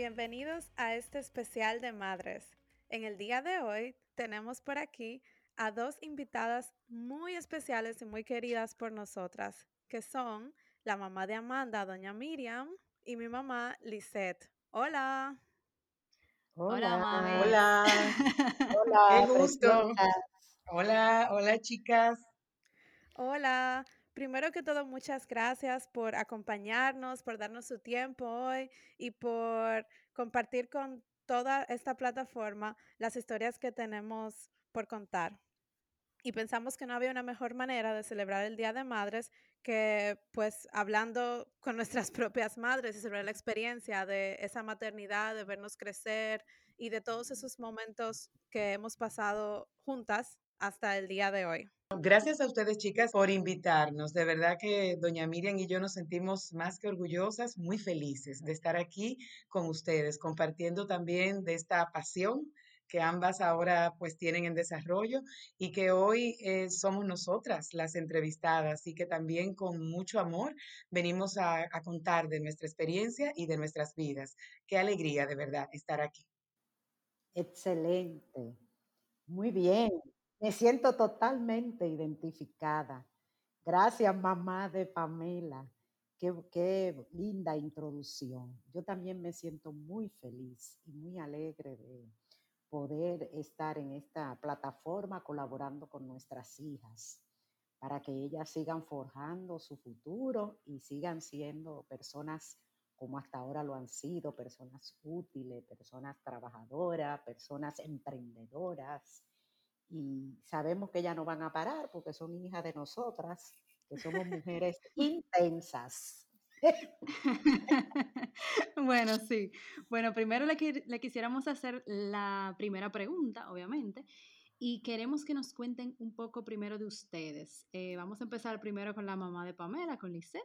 Bienvenidos a este especial de madres. En el día de hoy tenemos por aquí a dos invitadas muy especiales y muy queridas por nosotras, que son la mamá de Amanda, doña Miriam, y mi mamá, Lisette. Hola. Hola, mami. Hola. Hola, Qué gusto. Hola, hola chicas. Hola. Primero que todo, muchas gracias por acompañarnos, por darnos su tiempo hoy y por compartir con toda esta plataforma las historias que tenemos por contar. Y pensamos que no había una mejor manera de celebrar el Día de Madres que pues hablando con nuestras propias madres y sobre la experiencia de esa maternidad, de vernos crecer y de todos esos momentos que hemos pasado juntas hasta el día de hoy. Gracias a ustedes chicas por invitarnos. De verdad que doña Miriam y yo nos sentimos más que orgullosas, muy felices de estar aquí con ustedes, compartiendo también de esta pasión que ambas ahora pues tienen en desarrollo y que hoy eh, somos nosotras las entrevistadas y que también con mucho amor venimos a, a contar de nuestra experiencia y de nuestras vidas. Qué alegría de verdad estar aquí. Excelente. Muy bien. Me siento totalmente identificada. Gracias, mamá de Pamela. Qué, qué linda introducción. Yo también me siento muy feliz y muy alegre de poder estar en esta plataforma colaborando con nuestras hijas para que ellas sigan forjando su futuro y sigan siendo personas como hasta ahora lo han sido, personas útiles, personas trabajadoras, personas emprendedoras. Y sabemos que ellas no van a parar porque son hijas de nosotras, que somos mujeres intensas. bueno, sí. Bueno, primero le, le quisiéramos hacer la primera pregunta, obviamente, y queremos que nos cuenten un poco primero de ustedes. Eh, vamos a empezar primero con la mamá de Pamela, con Lisette,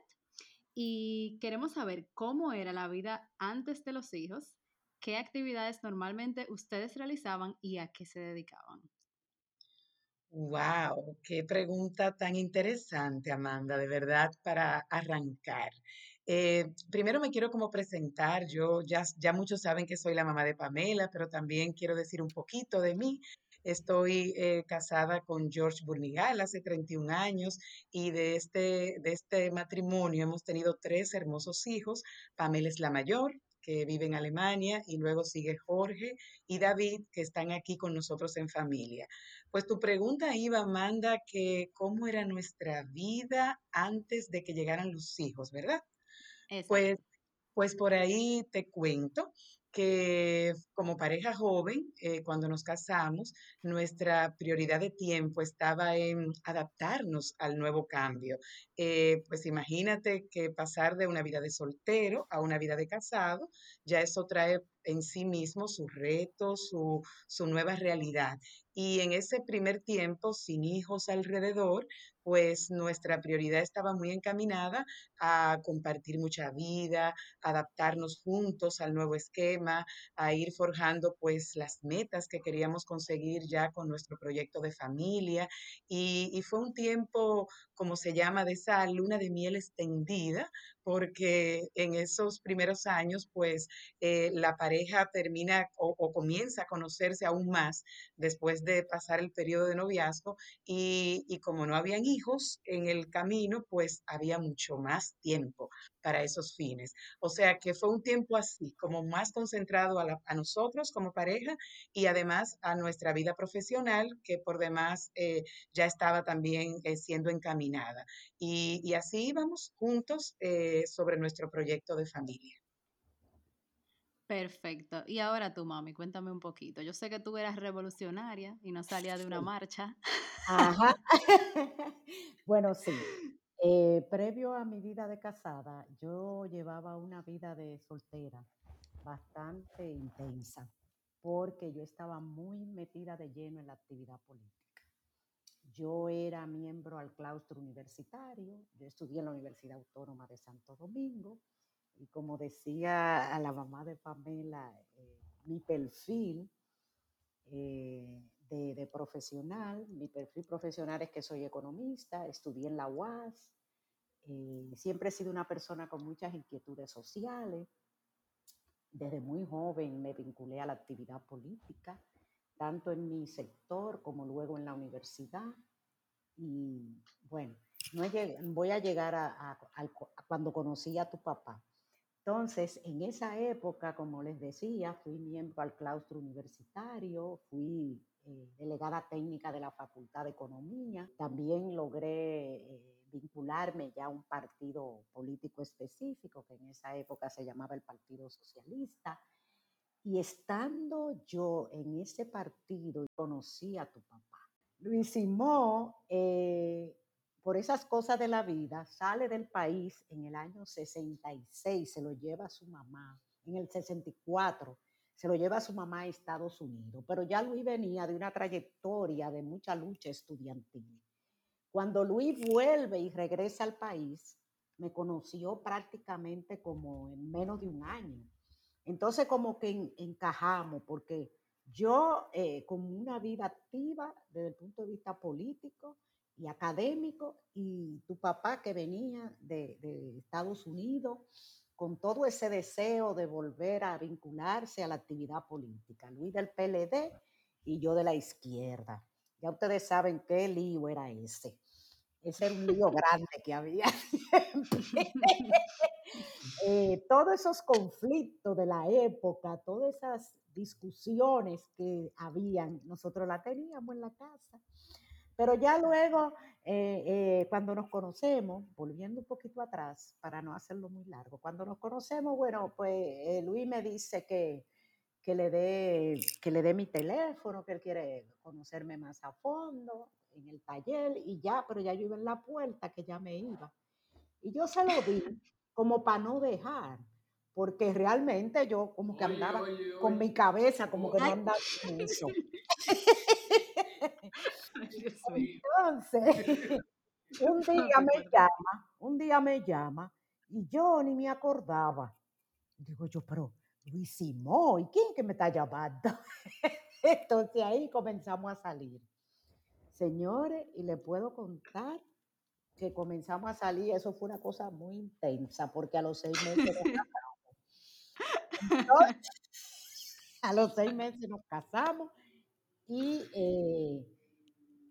y queremos saber cómo era la vida antes de los hijos, qué actividades normalmente ustedes realizaban y a qué se dedicaban. Wow, qué pregunta tan interesante, Amanda, de verdad, para arrancar. Eh, primero me quiero como presentar, yo ya, ya muchos saben que soy la mamá de Pamela, pero también quiero decir un poquito de mí. Estoy eh, casada con George Burnigal hace 31 años y de este, de este matrimonio hemos tenido tres hermosos hijos. Pamela es la mayor, que vive en Alemania, y luego sigue Jorge y David, que están aquí con nosotros en familia. Pues tu pregunta iba, Amanda, que cómo era nuestra vida antes de que llegaran los hijos, ¿verdad? Pues, pues por ahí te cuento que como pareja joven, eh, cuando nos casamos, nuestra prioridad de tiempo estaba en adaptarnos al nuevo cambio. Eh, pues imagínate que pasar de una vida de soltero a una vida de casado, ya eso trae en sí mismo sus retos, su, su nueva realidad. Y en ese primer tiempo, sin hijos alrededor, pues nuestra prioridad estaba muy encaminada a compartir mucha vida, adaptarnos juntos al nuevo esquema, a ir forjando pues las metas que queríamos conseguir ya con nuestro proyecto de familia. Y, y fue un tiempo, como se llama, de esa luna de miel extendida, porque en esos primeros años pues eh, la pareja termina o, o comienza a conocerse aún más después de pasar el periodo de noviazgo y, y como no habían hijos en el camino, pues había mucho más tiempo para esos fines. O sea que fue un tiempo así, como más concentrado a, la- a nosotros como pareja y además a nuestra vida profesional, que por demás eh, ya estaba también eh, siendo encaminada. Y, y así íbamos juntos eh, sobre nuestro proyecto de familia. Perfecto. Y ahora tú, mami, cuéntame un poquito. Yo sé que tú eras revolucionaria y no salía de una marcha. Ajá. Bueno, sí. Eh, previo a mi vida de casada, yo llevaba una vida de soltera. bastante intensa, porque yo estaba muy metida de lleno en la actividad política. Yo era miembro al claustro universitario, yo estudié en la Universidad Autónoma de Santo Domingo, y como decía a la mamá de Pamela, eh, mi perfil eh, de, profesional, mi perfil profesional es que soy economista, estudié en la UAS, eh, siempre he sido una persona con muchas inquietudes sociales, desde muy joven me vinculé a la actividad política, tanto en mi sector como luego en la universidad. Y bueno, no voy a llegar a cuando conocí a tu papá. Entonces, en esa época, como les decía, fui miembro al claustro universitario, fui eh, delegada técnica de la Facultad de Economía, también logré eh, vincularme ya a un partido político específico, que en esa época se llamaba el Partido Socialista. Y estando yo en ese partido, conocí a tu papá. Luis Simón eh, por esas cosas de la vida, sale del país en el año 66, se lo lleva a su mamá, en el 64, se lo lleva a su mamá a Estados Unidos, pero ya Luis venía de una trayectoria de mucha lucha estudiantil. Cuando Luis vuelve y regresa al país, me conoció prácticamente como en menos de un año. Entonces como que encajamos, porque yo eh, con una vida activa desde el punto de vista político, y académico, y tu papá que venía de, Estados Unidos con todo ese deseo de volver a vincularse a la actividad política. Luis del PLD y yo de la izquierda. Ya ustedes saben qué lío era ese. Ese era un lío grande que había eh, todos esos conflictos de la época, todas esas discusiones que habían, nosotros la teníamos en la casa. Pero ya luego, eh, eh, cuando nos conocemos, volviendo un poquito atrás, para no hacerlo muy largo, cuando nos conocemos, bueno, pues Luis me dice que, que, le dé, que le dé mi teléfono, que él quiere conocerme más a fondo en el taller y ya, pero ya yo iba en la puerta, que ya me iba. Y yo se lo di como para no dejar, porque realmente yo como que andaba con mi cabeza, como que no andaba en eso. Entonces, un día me llama, un día me llama y yo ni me acordaba. Digo yo, pero Luis Simón, ¿y quién que me está llamando? Entonces ahí comenzamos a salir. Señores, y le puedo contar que comenzamos a salir, eso fue una cosa muy intensa, porque a los seis meses nos casamos. a los seis meses nos casamos y eh,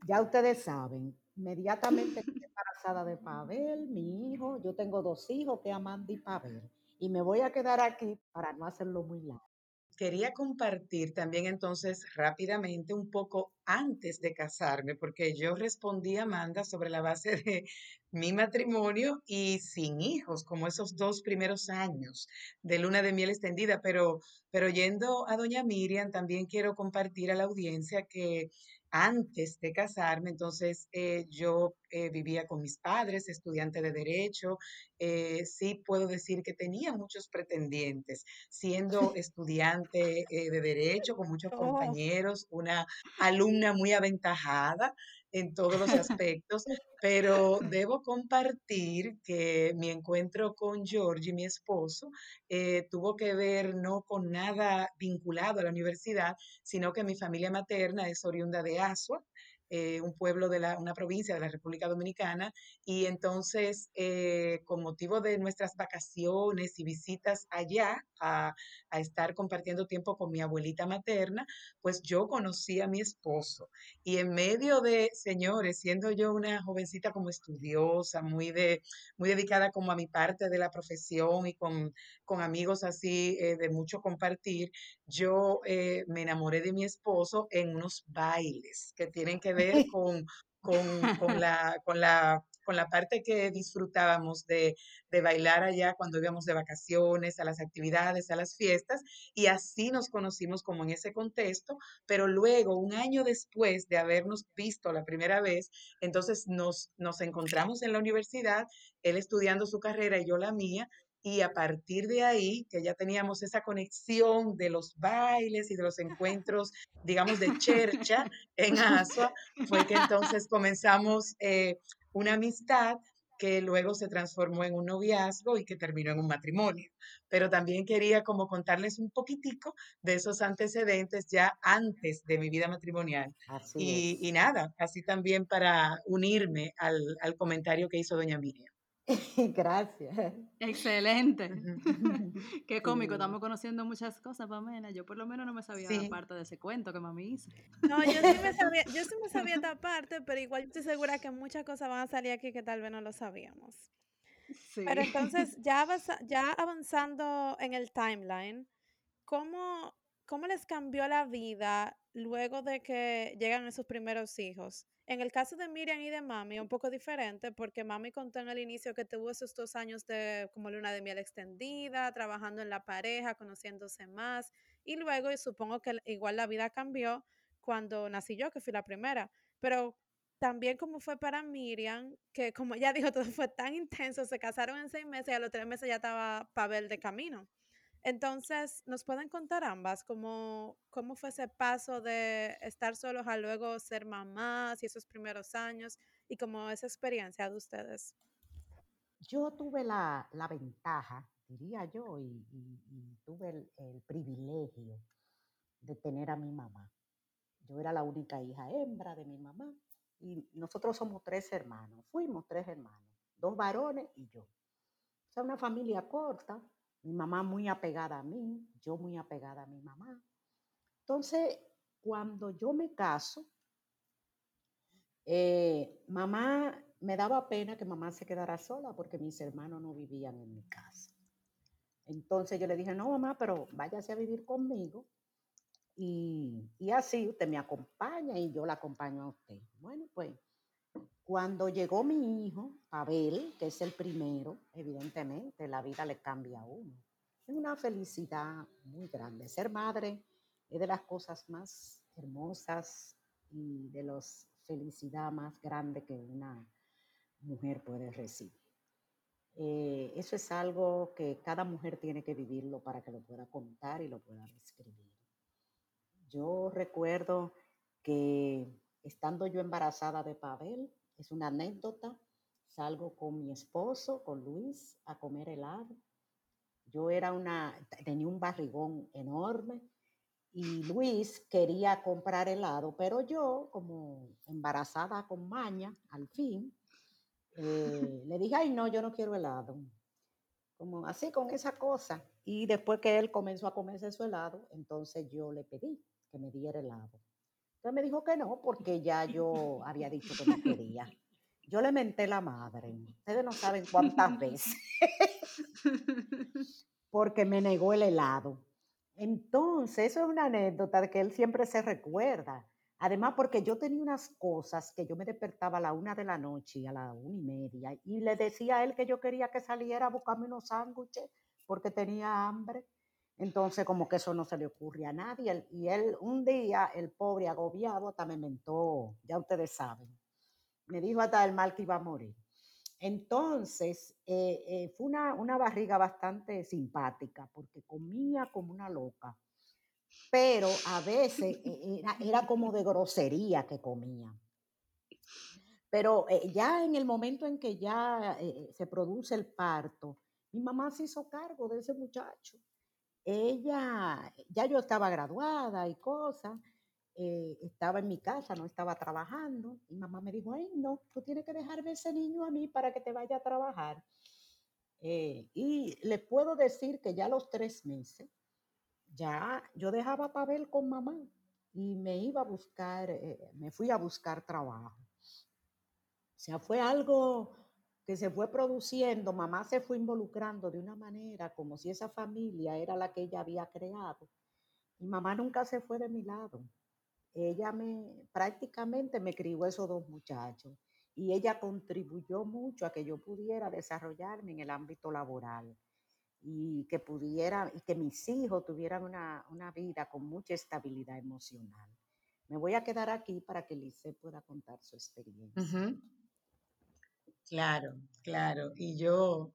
ya ustedes saben, inmediatamente estoy embarazada de Pavel, mi hijo, yo tengo dos hijos que Amanda y Pavel, y me voy a quedar aquí para no hacerlo muy largo. Quería compartir también entonces rápidamente un poco antes de casarme, porque yo respondí a Amanda sobre la base de mi matrimonio y sin hijos, como esos dos primeros años de luna de miel extendida, pero, pero yendo a doña Miriam, también quiero compartir a la audiencia que antes de casarme, entonces eh, yo eh, vivía con mis padres, estudiante de derecho, eh, sí puedo decir que tenía muchos pretendientes, siendo estudiante de derecho, con muchos oh. compañeros, una alumna muy aventajada, en todos los aspectos, pero debo compartir que mi encuentro con Georgie, mi esposo, eh, tuvo que ver no con nada vinculado a la universidad, sino que mi familia materna es oriunda de Asua, eh, un pueblo de la, una provincia de la República Dominicana, y entonces, eh, con motivo de nuestras vacaciones y visitas allá a, a, estar compartiendo tiempo con mi abuelita materna, pues yo conocí a mi esposo. Y en medio de, señores, siendo yo una jovencita como estudiosa, muy, de, muy dedicada como a mi parte de la profesión y con, con amigos así eh, de mucho compartir, yo me enamoré de mi esposo en unos bailes que tienen que ver con, con, la, con, la, con la parte que disfrutábamos de, de, bailar allá cuando íbamos de vacaciones, a las actividades, a las fiestas, y así nos conocimos como en ese contexto, pero luego, un año después de habernos visto la primera vez, entonces nos, nos encontramos en la universidad, él estudiando su carrera y yo la mía, y a partir de ahí, que ya teníamos esa conexión de los bailes y de los encuentros, digamos, de chercha en Asua, fue que entonces comenzamos eh, una amistad que luego se transformó en un noviazgo y que terminó en un matrimonio. Pero también quería como contarles un poquitico de esos antecedentes ya antes de mi vida matrimonial. Y, y, nada, así también para unirme al, al comentario que hizo doña Miriam. Gracias. Excelente. Qué cómico, estamos conociendo muchas cosas, Pamela. Yo por lo menos no me sabía sí. parte de ese cuento que mami hizo. No, yo sí me sabía, yo sí me sabía esta parte, pero igual estoy segura que muchas cosas van a salir aquí que tal vez no lo sabíamos. Sí. Pero entonces, ya, ya avanzando en el timeline, ¿cómo, ¿cómo les cambió la vida luego de que llegan esos primeros hijos? En el caso de Miriam y de Mami, un poco diferente, porque Mami contó en el inicio que tuvo esos dos años de como luna de miel extendida, trabajando en la pareja, conociéndose más, y luego y supongo que igual la vida cambió cuando nací yo, que fui la primera, pero también como fue para Miriam, que como ya dijo, todo fue tan intenso, se casaron en seis meses y a los tres meses ya estaba Pavel de camino. Entonces, ¿nos pueden contar ambas cómo, cómo fue ese paso de estar solos a luego ser mamás y esos primeros años y cómo esa experiencia de ustedes? Yo tuve la, la ventaja, diría yo, y, tuve el, el, privilegio de tener a mi mamá. Yo era la única hija hembra de mi mamá y nosotros somos tres hermanos, fuimos tres hermanos, dos varones y yo. O sea, una familia corta, mi mamá muy apegada a mí, yo muy apegada a mi mamá. Entonces, cuando yo me caso, eh, mamá, me daba pena que mamá se quedara sola porque mis hermanos no vivían en mi casa. Entonces yo le dije, no, mamá, pero váyase a vivir conmigo y, y así usted me acompaña y yo la acompaño a usted. Bueno, pues cuando llegó mi hijo, Abel, que es el primero, evidentemente la vida le cambia a uno. Es una felicidad muy grande. Ser madre es de las cosas más hermosas y de la felicidad más grande que una mujer puede recibir. Eh, eso es algo que cada mujer tiene que vivirlo para que lo pueda contar y lo pueda describir. Yo recuerdo que estando yo embarazada de Pavel, es una anécdota. Salgo con mi esposo, con Luis, a comer helado. Yo era una, tenía un barrigón enorme y Luis quería comprar helado, pero yo, como embarazada con maña, al fin, eh, le dije, ay, no, yo no quiero helado. Como así con esa cosa. Y después que él comenzó a comerse su helado, entonces yo le pedí que me diera helado. Entonces me dijo que no, porque ya yo había dicho que no quería. Yo le menté la madre. Ustedes no saben cuántas veces. porque me negó el helado. Entonces, eso es una anécdota de que él siempre se recuerda. Además, porque yo tenía unas cosas que yo me despertaba a la una de la noche, a la una y media, y le decía a él que yo quería que saliera a buscarme unos sándwiches porque tenía hambre. Entonces, como que eso no se le ocurre a nadie. Y él, un día, el pobre agobiado, hasta me mentó, ya ustedes saben. Me dijo hasta el mal que iba a morir. Entonces, eh, eh, fue una, una barriga bastante simpática, porque comía como una loca. Pero a veces eh, era, era como de grosería que comía. Pero ya en el momento en que ya se produce el parto, mi mamá se hizo cargo de ese muchacho ella, ya yo estaba graduada y cosas, eh, estaba en mi casa, no estaba trabajando. Y mamá me dijo, ay, no, tú tienes que dejarme ese niño a mí para que te vaya a trabajar. Eh, y le puedo decir que ya a los tres meses, ya yo dejaba a Pavel con mamá y me iba a buscar, eh, me fui a buscar trabajo. O sea, fue algo que se fue produciendo, mamá se fue involucrando de una manera como si esa familia era la que ella había creado. Y mamá nunca se fue de mi lado. Ella me prácticamente me crió esos dos muchachos y ella contribuyó mucho a que yo pudiera desarrollarme en el ámbito laboral y que pudiera y que mis hijos tuvieran una, una vida con mucha estabilidad emocional. Me voy a quedar aquí para que Lice pueda contar su experiencia. Claro, claro. Y yo,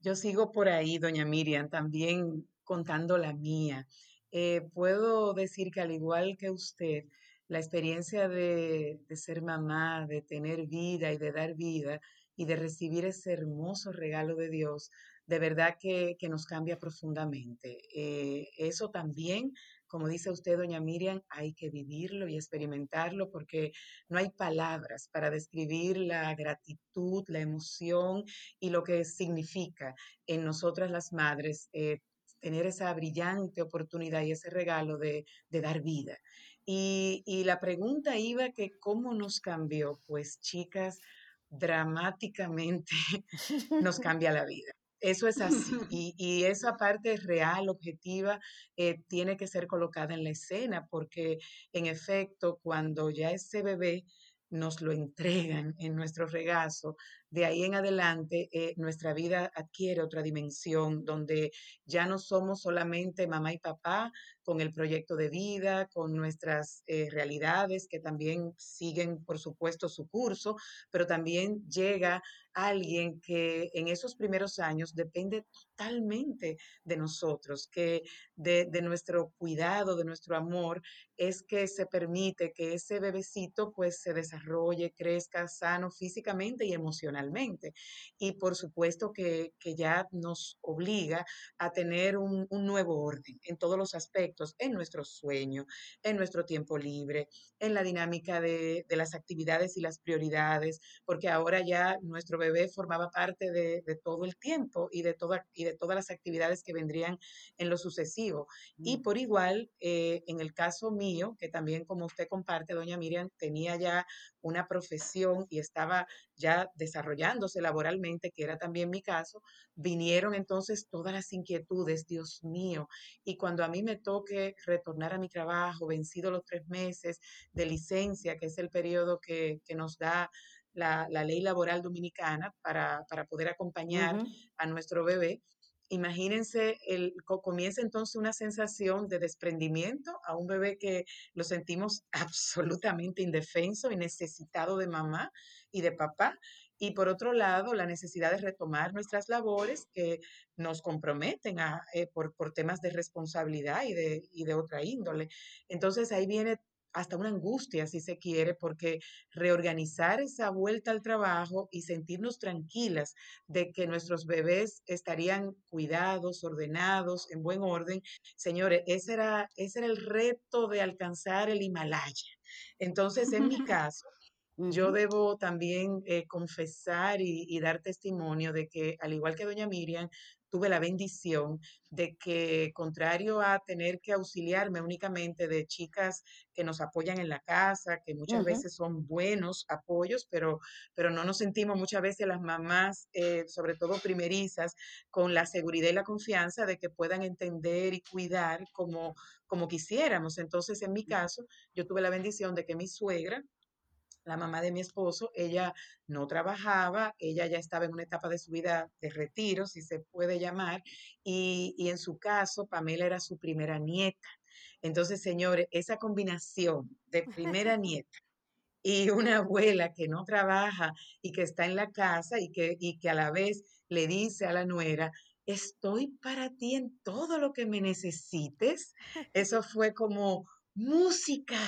Yo sigo por ahí, doña Miriam, también contando la mía. Eh, puedo decir que al igual que usted, la experiencia de, de ser mamá, de tener vida y de dar vida y de recibir ese hermoso regalo de Dios, de verdad que, que nos cambia profundamente. Eh, eso también como dice usted, doña Miriam, hay que vivirlo y experimentarlo porque no hay palabras para describir la gratitud, la emoción y lo que significa en nosotras las madres eh, tener esa brillante oportunidad y ese regalo de, dar vida. Y, y, la pregunta iba que cómo nos cambió, pues chicas, dramáticamente nos cambia la vida. Eso es así. Y, y, esa parte real, objetiva, eh, tiene que ser colocada en la escena, porque en efecto, cuando ya ese bebé nos lo entregan en nuestro regazo, de ahí en adelante eh, nuestra vida adquiere otra dimensión donde ya no somos solamente mamá y papá con el proyecto de vida, con nuestras eh, realidades que también siguen, por supuesto, su curso, pero también llega alguien que en esos primeros años depende totalmente de nosotros, que de, nuestro cuidado, de nuestro amor, es que se permite que ese bebecito pues se desarrolle, crezca sano físicamente y emocionalmente. Y por supuesto que, que ya nos obliga a tener un, un nuevo orden en todos los aspectos, en nuestro sueño, en nuestro tiempo libre, en la dinámica de, de las actividades y las prioridades, porque ahora ya nuestro bebé formaba parte de, de todo el tiempo y de, toda, y de todas las actividades que vendrían en lo sucesivo. Y por igual, eh, en el caso mío, que también como usted comparte, doña Miriam, tenía ya una profesión y estaba ya desarrollándose laboralmente, que era también mi caso, vinieron entonces todas las inquietudes, Dios mío, y cuando a mí me toque retornar a mi trabajo, vencido los tres meses de licencia, que es el periodo que, que nos da la, la, ley laboral dominicana para, para poder acompañar uh -huh. a nuestro bebé, imagínense, el, comienza entonces una sensación de desprendimiento a un bebé que lo sentimos absolutamente indefenso y necesitado de mamá y de papá. Y por otro lado, la necesidad de retomar nuestras labores que nos comprometen eh, por, por, temas de responsabilidad y de, y de otra índole. Entonces ahí viene hasta una angustia, si se quiere, porque reorganizar esa vuelta al trabajo y sentirnos tranquilas de que nuestros bebés estarían cuidados, ordenados, en buen orden, señores, ese era, ese era el reto de alcanzar el Himalaya. Entonces, en mi caso, yo debo también eh, confesar y, y, dar testimonio de que, al igual que doña Miriam, tuve la bendición de que, contrario a tener que auxiliarme únicamente de chicas que nos apoyan en la casa, que muchas uh -huh. veces son buenos apoyos, pero, pero no nos sentimos muchas veces las mamás, eh, sobre todo primerizas, con la seguridad y la confianza de que puedan entender y cuidar como, como quisiéramos. Entonces, en mi caso, yo tuve la bendición de que mi suegra, la mamá de mi esposo, ella no trabajaba, ella ya estaba en una etapa de su vida de retiro, si se puede llamar, y, y en su caso, Pamela era su primera nieta. Entonces, señores, esa combinación de primera nieta y una abuela que no trabaja y que está en la casa y que, y que a la vez le dice a la nuera, estoy para ti en todo lo que me necesites. Eso fue como música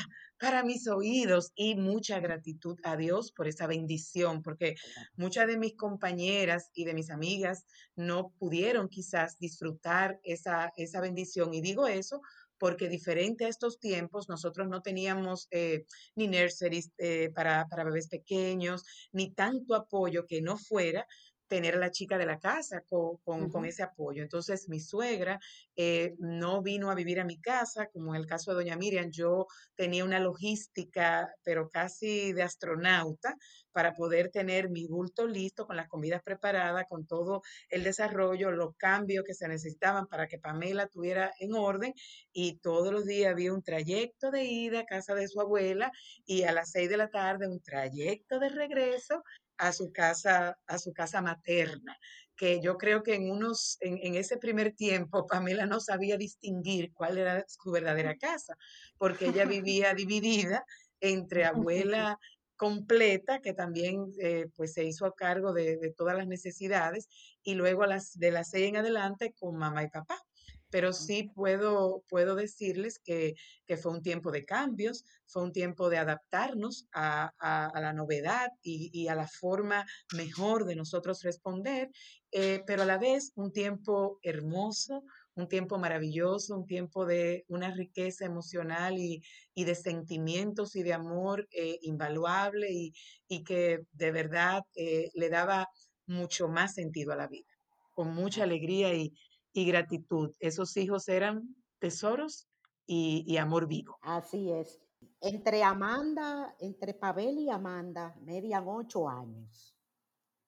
para mis oídos y mucha gratitud a Dios por esa bendición, porque muchas de mis compañeras y de mis amigas no pudieron quizás disfrutar esa, esa bendición. Y digo eso porque diferente a estos tiempos, nosotros no teníamos eh, ni nurseries eh, para, para bebés pequeños, ni tanto apoyo que no fuera tener a la chica de la casa con, con, uh -huh. con ese apoyo. Entonces, mi suegra eh, no vino a vivir a mi casa, como en el caso de doña Miriam, yo tenía una logística, pero casi de astronauta, para poder tener mi bulto listo, con las comidas preparadas, con todo el desarrollo, los cambios que se necesitaban para que Pamela tuviera en orden, y todos los días había un trayecto de ida a casa de su abuela, y a las seis de la tarde un trayecto de regreso, a su casa, a su casa materna, que yo creo que en unos, en, en, ese primer tiempo, Pamela no sabía distinguir cuál era su verdadera casa, porque ella vivía dividida entre abuela completa que también eh, pues se hizo a cargo de, de, todas las necesidades y luego a las, de las seis en adelante con mamá y papá pero sí puedo, puedo decirles que, que, fue un tiempo de cambios, fue un tiempo de adaptarnos a, a, la novedad y, y, a la forma mejor de nosotros responder, eh, pero a la vez un tiempo hermoso, un tiempo maravilloso, un tiempo de una riqueza emocional y, y de sentimientos y de amor eh, invaluable y, y, que de verdad eh, le daba mucho más sentido a la vida, con mucha alegría y, y gratitud. Esos hijos eran tesoros y, amor vivo. Así es. Entre Amanda, entre Pavel y Amanda, median ocho años.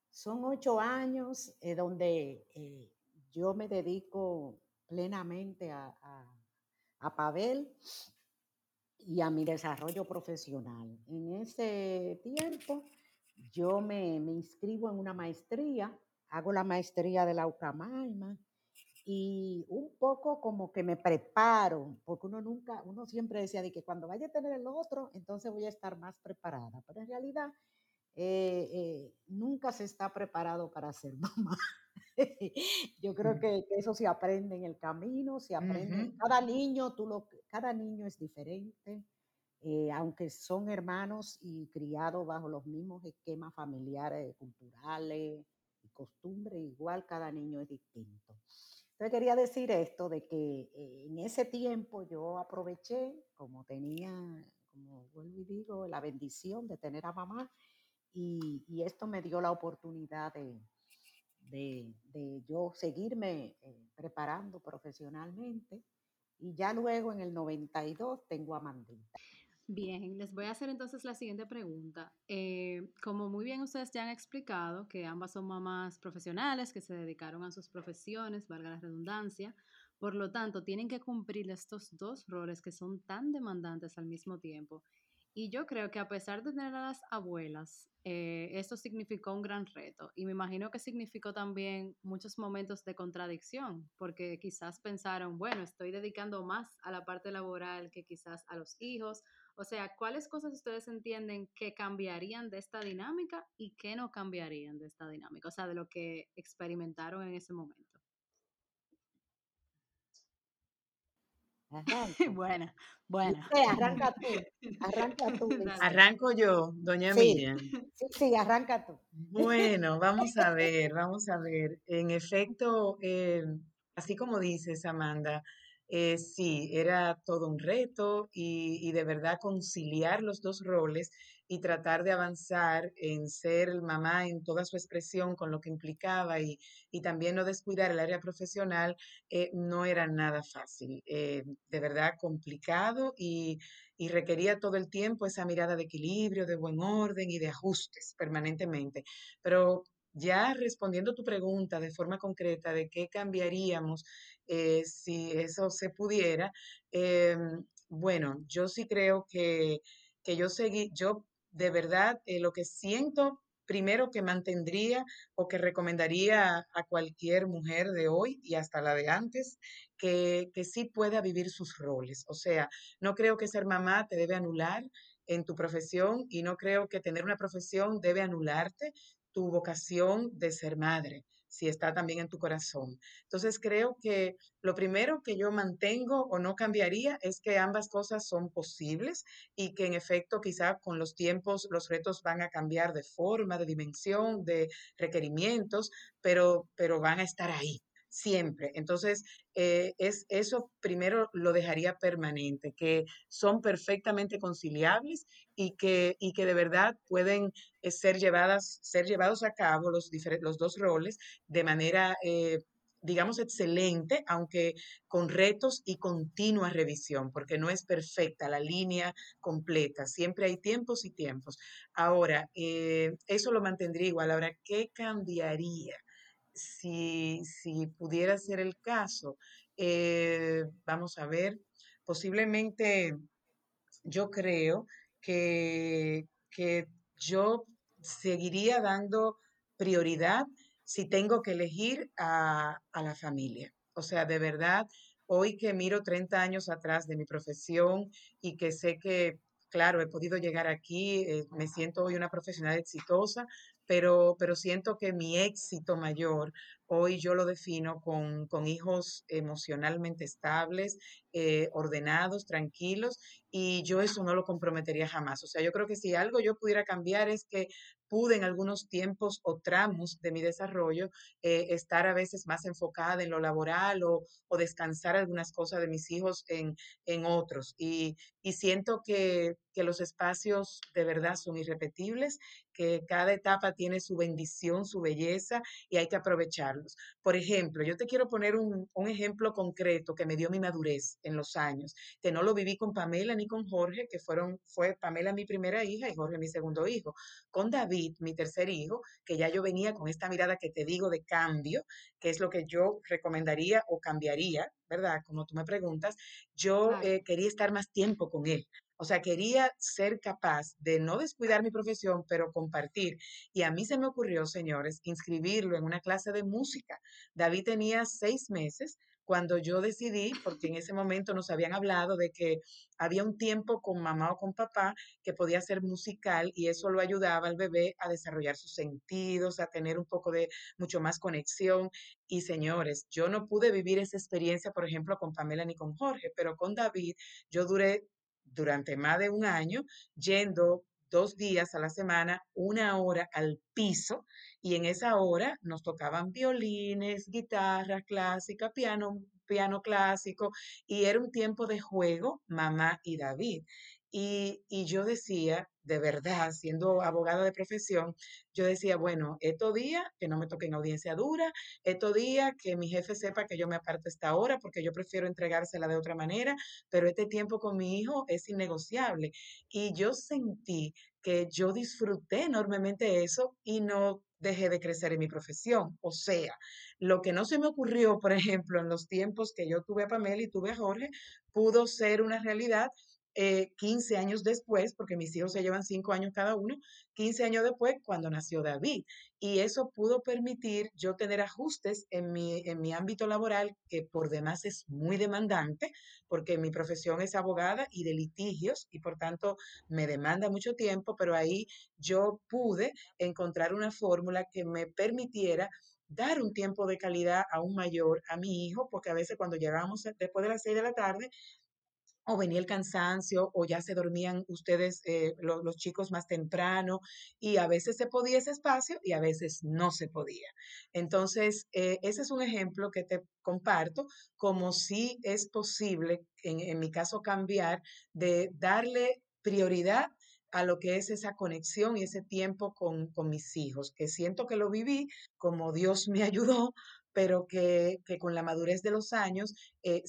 Son ocho años eh, donde eh, yo me dedico plenamente a, a, a, Pavel y a mi desarrollo profesional. En ese tiempo yo me, me inscribo en una maestría, hago la maestría de la UCAMAIMA y un poco como que me preparo, porque uno nunca, uno siempre decía de que cuando vaya a tener el otro, entonces voy a estar más preparada, pero en realidad eh, eh, nunca se está preparado para ser mamá. Yo creo que, que, eso se aprende en el camino, se aprende, uh -huh. cada niño, tú lo, cada niño es diferente, eh, aunque son hermanos y criados bajo los mismos esquemas familiares, culturales y costumbres, igual cada niño es distinto. Entonces quería decir esto de que eh, en ese tiempo yo aproveché, como tenía, como vuelvo y digo, la bendición de tener a mamá, y, esto me dio la oportunidad de, de, de yo seguirme eh, preparando profesionalmente. Y ya luego en el 92 tengo a Mandita. Bien, les voy a hacer entonces la siguiente pregunta. Eh, como muy bien ustedes ya han explicado, que ambas son mamás profesionales que se dedicaron a sus profesiones, valga la redundancia, por lo tanto, tienen que cumplir estos dos roles que son tan demandantes al mismo tiempo. Y yo creo que a pesar de tener a las abuelas, eh, esto significó un gran reto y me imagino que significó también muchos momentos de contradicción, porque quizás pensaron, bueno, estoy dedicando más a la parte laboral que quizás a los hijos o sea, ¿cuáles cosas ustedes entienden que cambiarían de esta dinámica y qué no cambiarían de esta dinámica? O sea, de lo que experimentaron en ese momento. bueno, bueno. Sí, arranca tú, arranca tú. Arranco yo, doña sí, Miriam. Sí, sí, arranca tú. Bueno, vamos a ver, vamos a ver. En efecto, eh, así como dices, Amanda, eh, sí, era todo un reto y, y, de verdad conciliar los dos roles y tratar de avanzar en ser mamá en toda su expresión con lo que implicaba y, y también no descuidar el área profesional eh, no era nada fácil, eh, de verdad complicado y, y requería todo el tiempo esa mirada de equilibrio, de buen orden y de ajustes permanentemente. Pero ya respondiendo tu pregunta de forma concreta de qué cambiaríamos eh, si eso se pudiera, eh, bueno, yo sí creo que, que yo seguí, yo de verdad eh, lo que siento primero que mantendría o que recomendaría a cualquier mujer de hoy y hasta la de antes, que, que sí pueda vivir sus roles. O sea, no creo que ser mamá te debe anular en tu profesión y no creo que tener una profesión debe anularte tu vocación de ser madre si está también en tu corazón. Entonces creo que lo primero que yo mantengo o no cambiaría es que ambas cosas son posibles y que en efecto quizá con los tiempos los retos van a cambiar de forma, de dimensión, de requerimientos, pero, pero van a estar ahí siempre. Entonces, eh, es, eso primero lo dejaría permanente, que son perfectamente conciliables y que, y que de verdad pueden eh, ser, llevadas, ser llevados a cabo los, los dos roles de manera... Eh, digamos, excelente, aunque con retos y continua revisión, porque no es perfecta la línea completa, siempre hay tiempos y tiempos. Ahora, eh, eso lo mantendría igual. Ahora, ¿qué cambiaría? Si, si pudiera ser el caso, eh, vamos a ver, posiblemente yo creo que, que yo seguiría dando prioridad si tengo que elegir a, a, la familia. O sea, de verdad, hoy que miro 30 años atrás de mi profesión y que sé que claro, he podido llegar aquí, eh, me siento hoy una profesional exitosa, pero, pero siento que mi éxito mayor hoy yo lo defino con, con hijos emocionalmente estables, eh, ordenados, tranquilos, y yo eso no lo comprometería jamás. O sea, yo creo que si algo yo pudiera cambiar es que pude en algunos tiempos o tramos de mi desarrollo eh, estar a veces más enfocada en lo laboral o, o descansar algunas cosas de mis hijos en, en otros. Y, y siento que, que los espacios de verdad son irrepetibles, que cada etapa tiene su bendición, su belleza y hay que aprovecharlos. Por ejemplo, yo te quiero poner un, un ejemplo concreto que me dio mi madurez en los años, que no lo viví con Pamela ni con Jorge, que fueron, fue Pamela mi primera hija y Jorge mi segundo hijo. Con David, mi tercer hijo, que ya yo venía con esta mirada que te digo de cambio, que es lo que yo recomendaría o cambiaría, ¿verdad? Como tú me preguntas, yo Claro. eh, quería estar más tiempo con él. O sea, quería ser capaz de no descuidar mi profesión, pero compartir. Y a mí se me ocurrió, señores, inscribirlo en una clase de música. David tenía seis meses cuando yo decidí, porque en ese momento nos habían hablado de que había un tiempo con mamá o con papá que podía ser musical y eso lo ayudaba al bebé a desarrollar sus sentidos, a tener un poco de mucho más conexión. Y señores, yo no pude vivir esa experiencia, por ejemplo, con Pamela ni con Jorge, pero con David yo duré durante más de un año yendo dos días a la semana, una hora al piso, y en esa hora nos tocaban violines, guitarra clásica, piano, piano clásico, y era un tiempo de juego, mamá y David. Y, yo decía, de verdad, siendo abogada de profesión, yo decía, bueno, estos días que no me toquen audiencia dura, estos días que mi jefe sepa que yo me aparto esta hora porque yo prefiero entregársela de otra manera, pero este tiempo con mi hijo es innegociable. Y yo sentí que yo disfruté enormemente eso y no dejé de crecer en mi profesión. O sea, lo que no se me ocurrió, por ejemplo, en los tiempos que yo tuve a Pamela y tuve a Jorge, pudo ser una realidad eh, 15 años después, porque mis hijos se llevan 5 años cada uno, 15 años después cuando nació David. Y eso pudo permitir yo tener ajustes en mi, en mi ámbito laboral, que por demás es muy demandante, porque mi profesión es abogada y de litigios, y por tanto me demanda mucho tiempo, pero ahí yo pude encontrar una fórmula que me permitiera dar un tiempo de calidad aún mayor a mi hijo, porque a veces cuando llegábamos después de las 6 de la tarde, o venía el cansancio, o ya se dormían ustedes, eh, lo- los chicos más temprano, y a veces se podía ese espacio y a veces no se podía. Entonces, eh, ese es un ejemplo que te comparto, como si es posible, en, en mi caso, cambiar de darle prioridad a lo que es esa conexión y ese tiempo con, con mis hijos, que siento que lo viví como Dios me ayudó, pero que, que con la madurez de los años eh,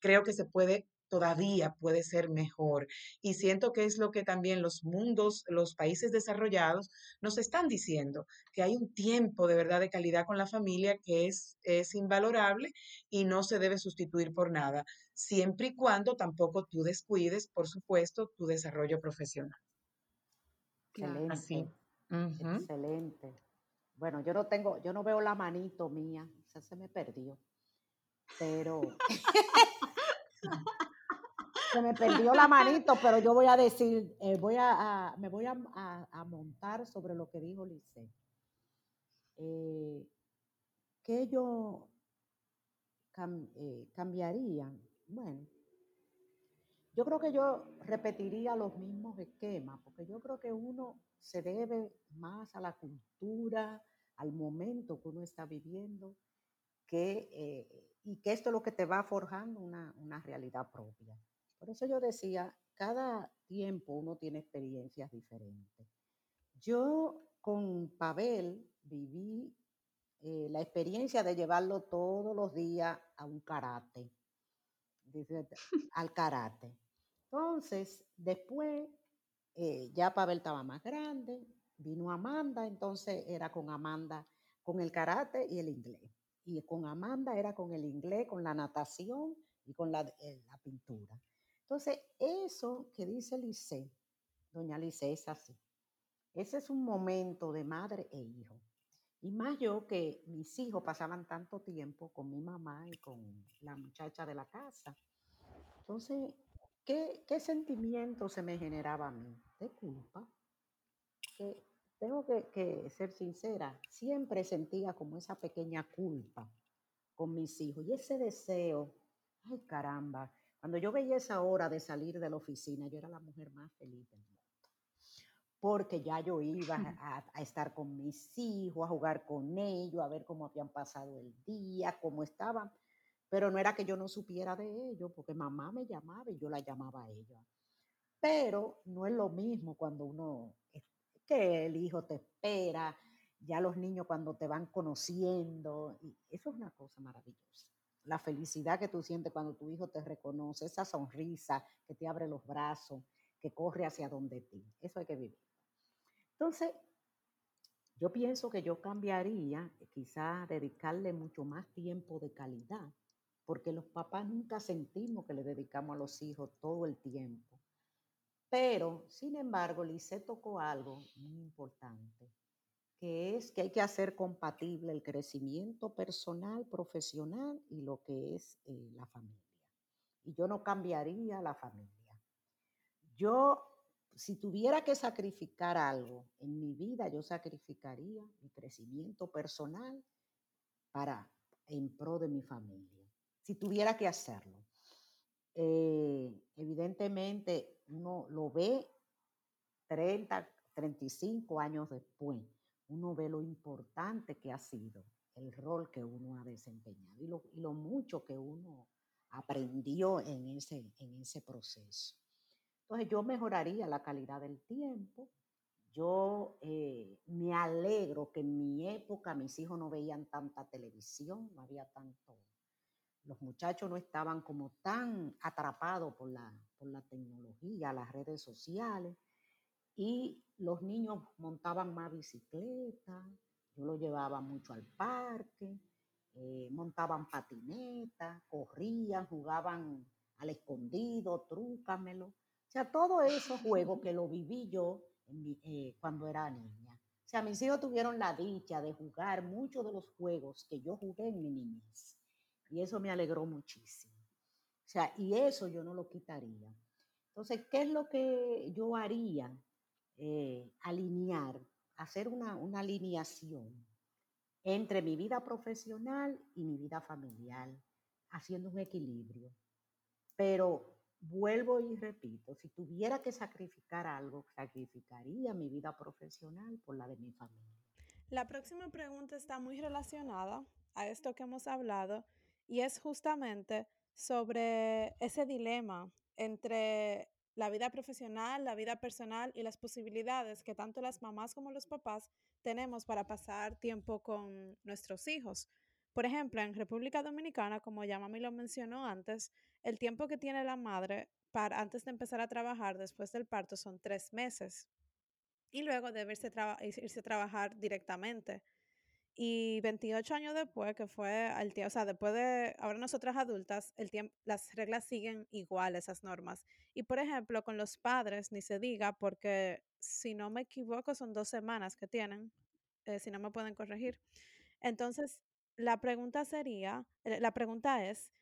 creo que se puede todavía puede ser mejor. Y siento que es lo que también los mundos, los países desarrollados nos están diciendo, que hay un tiempo de verdad de calidad con la familia que es, es invalorable y no se debe sustituir por nada, siempre y cuando tampoco tú descuides, por supuesto, tu desarrollo profesional. Claro. Así. Excelente, excelente. Bueno, yo no tengo, yo no veo la manito mía, se me perdió, pero se me perdió la manito, pero yo voy a decir, eh, voy a, me voy a montar sobre lo que dijo Lice. Eh, ¿Qué yo cam- eh, cambiaría? Bueno, yo creo que yo repetiría los mismos esquemas, porque yo creo que uno se debe más a la cultura, al momento que uno está viviendo, que, eh, y que esto es lo que te va forjando una, una realidad propia. Por eso yo decía, cada tiempo uno tiene experiencias diferentes. Yo con Pavel viví eh, la experiencia de llevarlo todos los días a un karate, al karate. Entonces, después, eh, ya Pavel estaba más grande, vino Amanda, entonces era con Amanda, con el karate y el inglés. Y con Amanda era con el inglés, con la natación y con la, eh, la pintura. Entonces, eso que dice Lice, doña Lice, es así. Ese es un momento de madre e hijo. Y más yo que mis hijos pasaban tanto tiempo con mi mamá y con la muchacha de la casa. Entonces, ¿qué, qué sentimiento se me generaba a mí? De culpa. Que tengo que, que ser sincera, siempre sentía como esa pequeña culpa con mis hijos y ese deseo, ay caramba, cuando yo veía esa hora de salir de la oficina, yo era la mujer más feliz del mundo, porque ya yo iba a, a estar con mis hijos, a jugar con ellos, a ver cómo habían pasado el día, cómo estaban, pero no era que yo no supiera de ellos, porque mamá me llamaba y yo la llamaba a ella. Pero no es lo mismo cuando uno, que el hijo te espera, ya los niños cuando te van conociendo, y eso es una cosa maravillosa. La felicidad que tú sientes cuando tu hijo te reconoce, esa sonrisa que te abre los brazos, que corre hacia donde ti, eso hay que vivir. Entonces, yo pienso que yo cambiaría, quizás dedicarle mucho más tiempo de calidad, porque los papás nunca sentimos que le dedicamos a los hijos todo el tiempo. Pero, sin embargo, Lice tocó algo muy importante, que es que hay que hacer compatible el crecimiento personal, profesional y lo que es eh, la familia. Y yo no cambiaría la familia. Yo, si tuviera que sacrificar algo en mi vida, yo sacrificaría mi crecimiento personal para en pro de mi familia. Si tuviera que hacerlo. Eh, evidentemente, uno lo ve 30, 35 años después. Uno ve lo importante que ha sido el rol que uno ha desempeñado y lo, y lo mucho que uno aprendió en ese, en ese proceso. Entonces yo mejoraría la calidad del tiempo. Yo eh, me alegro que en mi época mis hijos no veían tanta televisión, no había tanto, los muchachos no estaban como tan atrapados por la, por la tecnología, las redes sociales, y los niños montaban más bicicleta, yo los llevaba mucho al parque, eh, montaban patineta, corrían, jugaban al escondido, trúcamelo. O sea, todos esos juegos que lo viví yo eh, cuando era niña. O sea, mis hijos tuvieron la dicha de jugar muchos de los juegos que yo jugué en mi niñez. Y eso me alegró muchísimo. O sea, y eso yo no lo quitaría. Entonces, ¿qué es lo que yo haría? Eh, alinear, hacer una, una alineación entre mi vida profesional y mi vida familiar, haciendo un equilibrio. Pero vuelvo y repito, si tuviera que sacrificar algo, sacrificaría mi vida profesional por la de mi familia. La próxima pregunta está muy relacionada a esto que hemos hablado y es justamente sobre ese dilema entre la vida profesional, la vida personal y las posibilidades que tanto las mamás como los papás tenemos para pasar tiempo con nuestros hijos. Por ejemplo, en República Dominicana, como ya mami lo mencionó antes, el tiempo que tiene la madre para antes de empezar a trabajar después del parto son tres meses y luego debe irse, irse a trabajar directamente. Y 28 años después, que fue al tiempo, o sea, después de, ahora nosotras adultas, el tiempo, las reglas siguen igual, esas normas. Y por ejemplo, con los padres, ni se diga, porque si no me equivoco, son dos semanas que tienen, eh, si no me pueden corregir. Entonces, la pregunta sería, eh, la pregunta es,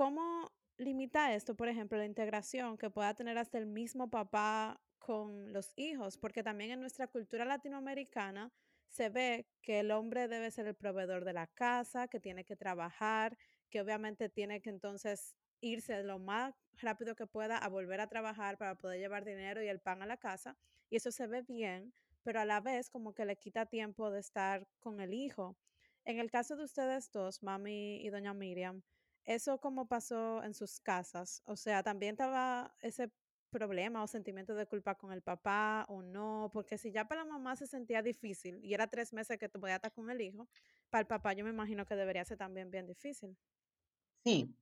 ¿Cómo limita esto, por ejemplo, la integración que pueda tener hasta el mismo papá con los hijos? Porque también en nuestra cultura latinoamericana se ve que el hombre debe ser el proveedor de la casa, que tiene que trabajar, que obviamente tiene que entonces irse lo más rápido que pueda a volver a trabajar para poder llevar dinero y el pan a la casa. Y eso se ve bien, pero a la vez como que le quita tiempo de estar con el hijo. En el caso de ustedes dos, mami y doña Miriam, ¿Eso cómo pasó en sus casas? O sea, ¿también estaba ese problema o sentimiento de culpa con el papá o no? Porque si ya para la mamá se sentía difícil y era tres meses que tú podías estar con el hijo, para el papá yo me imagino que debería ser también bien difícil. Sí,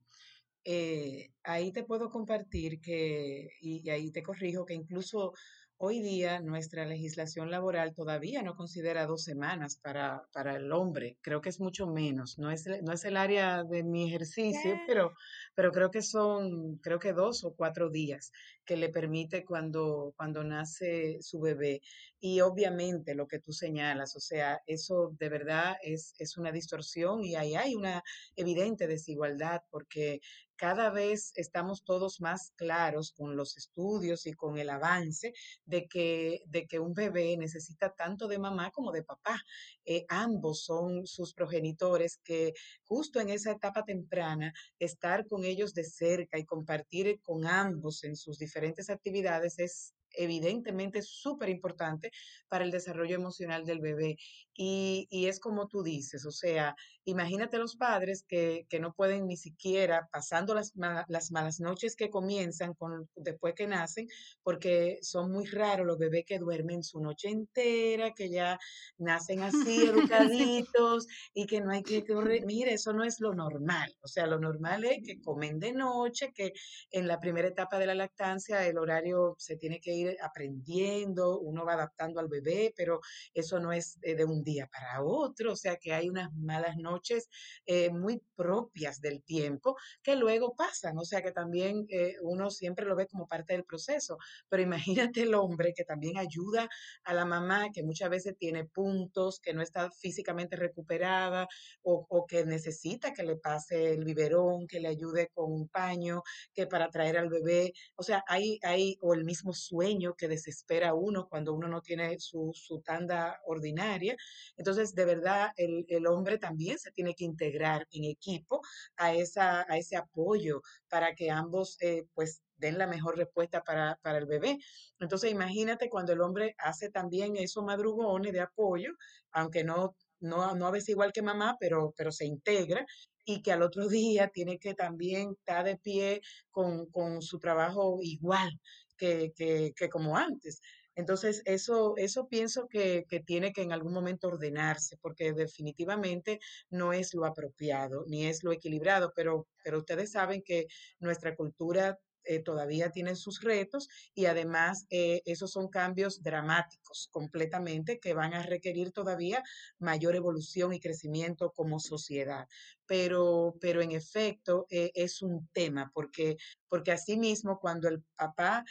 eh, ahí te puedo compartir que, y, y ahí te corrijo, que incluso hoy día nuestra legislación laboral todavía no considera dos semanas para, para el hombre. Creo que es mucho menos. No es, el- no es el área de mi ejercicio, pero, pero creo que son, creo que dos o cuatro días que le permite cuando, cuando nace su bebé. Y obviamente lo que tú señalas, o sea, eso de verdad es, es una distorsión y ahí hay una evidente desigualdad porque cada vez estamos todos más claros con los estudios y con el avance de que, de que un bebé necesita tanto de mamá como de papá. Eh, ambos son sus progenitores que justo en esa etapa temprana, estar con ellos de cerca y compartir con ambos en sus diferentes actividades es evidentemente súper importante para el desarrollo emocional del bebé. Y, y, es como tú dices, o sea, imagínate los padres que, que no pueden ni siquiera, pasando las, las malas noches que comienzan con, después que nacen, porque son muy raros los bebés que duermen su noche entera, que ya nacen así, educaditos, y que no hay que correr. Mire, eso no es lo normal. O sea, lo normal es que comen de noche, que en la primera etapa de la lactancia el horario se tiene que ir aprendiendo, uno va adaptando al bebé, pero eso no es de un día para otro, o sea que hay unas malas noches eh, muy propias del tiempo que luego pasan, o sea que también eh, uno siempre lo ve como parte del proceso, pero imagínate el hombre que también ayuda a la mamá, que muchas veces tiene puntos, que no está físicamente recuperada o, o que necesita que le pase el biberón, que le ayude con un paño, que para traer al bebé, o sea, hay, hay, o el mismo sueño que desespera a uno cuando uno no tiene su, su tanda ordinaria. Entonces, de verdad, el, el, hombre también se tiene que integrar en equipo a, esa, a ese apoyo para que ambos, eh, pues, den la mejor respuesta para, para, el bebé. Entonces, imagínate cuando el hombre hace también esos madrugones de apoyo, aunque no, no, no a veces igual que mamá, pero, pero se integra y que al otro día tiene que también estar de pie con, con su trabajo igual que, que, que como antes. Entonces, eso, eso pienso que, que, tiene que en algún momento ordenarse, porque definitivamente no es lo apropiado, ni es lo equilibrado, pero, pero ustedes saben que nuestra cultura eh, todavía tiene sus retos y además eh, esos son cambios dramáticos completamente que van a requerir todavía mayor evolución y crecimiento como sociedad. Pero, pero en efecto eh, es un tema porque, porque asimismo cuando el papá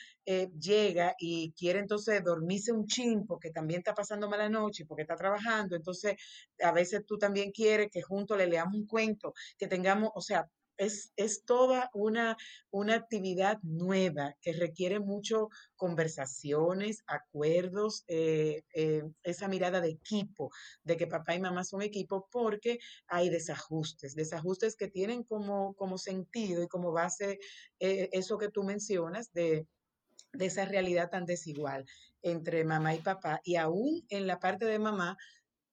llega y quiere entonces dormirse un chin porque también está pasando mala noche, porque está trabajando, entonces a veces tú también quieres que juntos le leamos un cuento, que tengamos, o sea, es, es, toda una, una actividad nueva que requiere mucho conversaciones, acuerdos, eh, eh, esa mirada de equipo, de que papá y mamá son equipo, porque hay desajustes, desajustes que tienen como, como sentido y como base eh, eso que tú mencionas de, de esa realidad tan desigual entre mamá y papá. Y aún en la parte de mamá,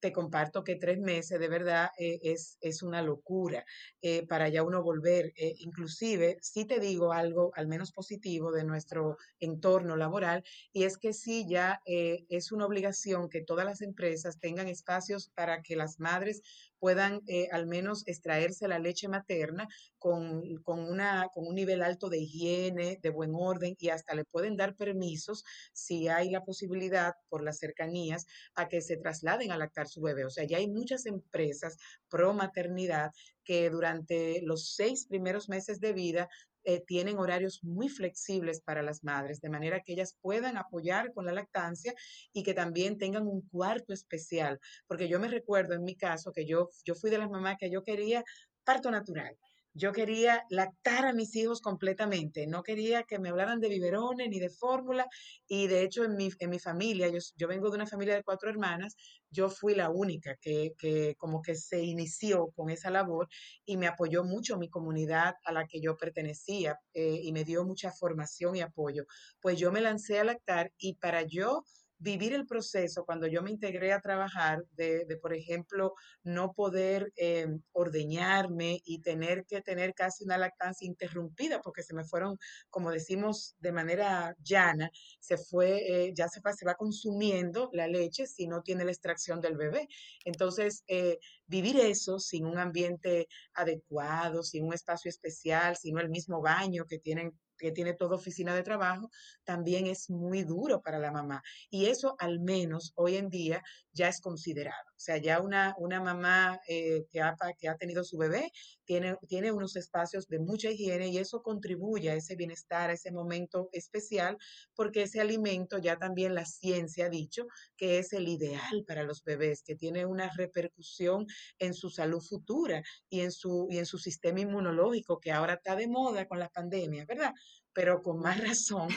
te comparto que tres meses de verdad eh, es, es, una locura eh, para ya uno volver. Eh, inclusive, si te digo algo al menos positivo de nuestro entorno laboral, y es que sí ya es una obligación que todas las empresas tengan espacios para que las madres puedan eh, al menos extraerse la leche materna con, con, una, con un nivel alto de higiene, de buen orden y hasta le pueden dar permisos si hay la posibilidad por las cercanías a que se trasladen a lactar su bebé. O sea, ya hay muchas empresas pro maternidad que durante los seis primeros meses de vida eh, tienen horarios muy flexibles para las madres, de manera que ellas puedan apoyar con la lactancia y que también tengan un cuarto especial. Porque yo me recuerdo en mi caso que yo, yo fui de las mamás que yo quería parto natural. Yo quería lactar a mis hijos completamente, no quería que me hablaran de biberones ni de fórmula y de hecho en mi, en mi familia, yo, vengo de una familia de cuatro hermanas, yo fui la única que, que como que se inició con esa labor y me apoyó mucho mi comunidad a la que yo pertenecía eh, y me dio mucha formación y apoyo. Pues yo me lancé a lactar y para yo vivir el proceso cuando yo me integré a trabajar de, por ejemplo, no poder eh, ordeñarme y tener que tener casi una lactancia interrumpida porque se me fueron, como decimos de manera llana, se fue, eh, ya se, se, va consumiendo la leche si no tiene la extracción del bebé. Entonces, eh, vivir eso sin un ambiente adecuado, sin un espacio especial, sino el mismo baño que tienen que tiene toda oficina de trabajo, también es muy duro para la mamá. Y eso al menos hoy en día ya es considerado. O sea, ya una, una mamá eh, que, ha, que ha tenido su bebé tiene, tiene unos espacios de mucha higiene y eso contribuye a ese bienestar, a ese momento especial, porque ese alimento ya también la ciencia ha dicho que es el ideal para los bebés, que tiene una repercusión en su salud futura y en su, y en su sistema inmunológico, que ahora está de moda con la pandemia, ¿verdad? Pero con más razón,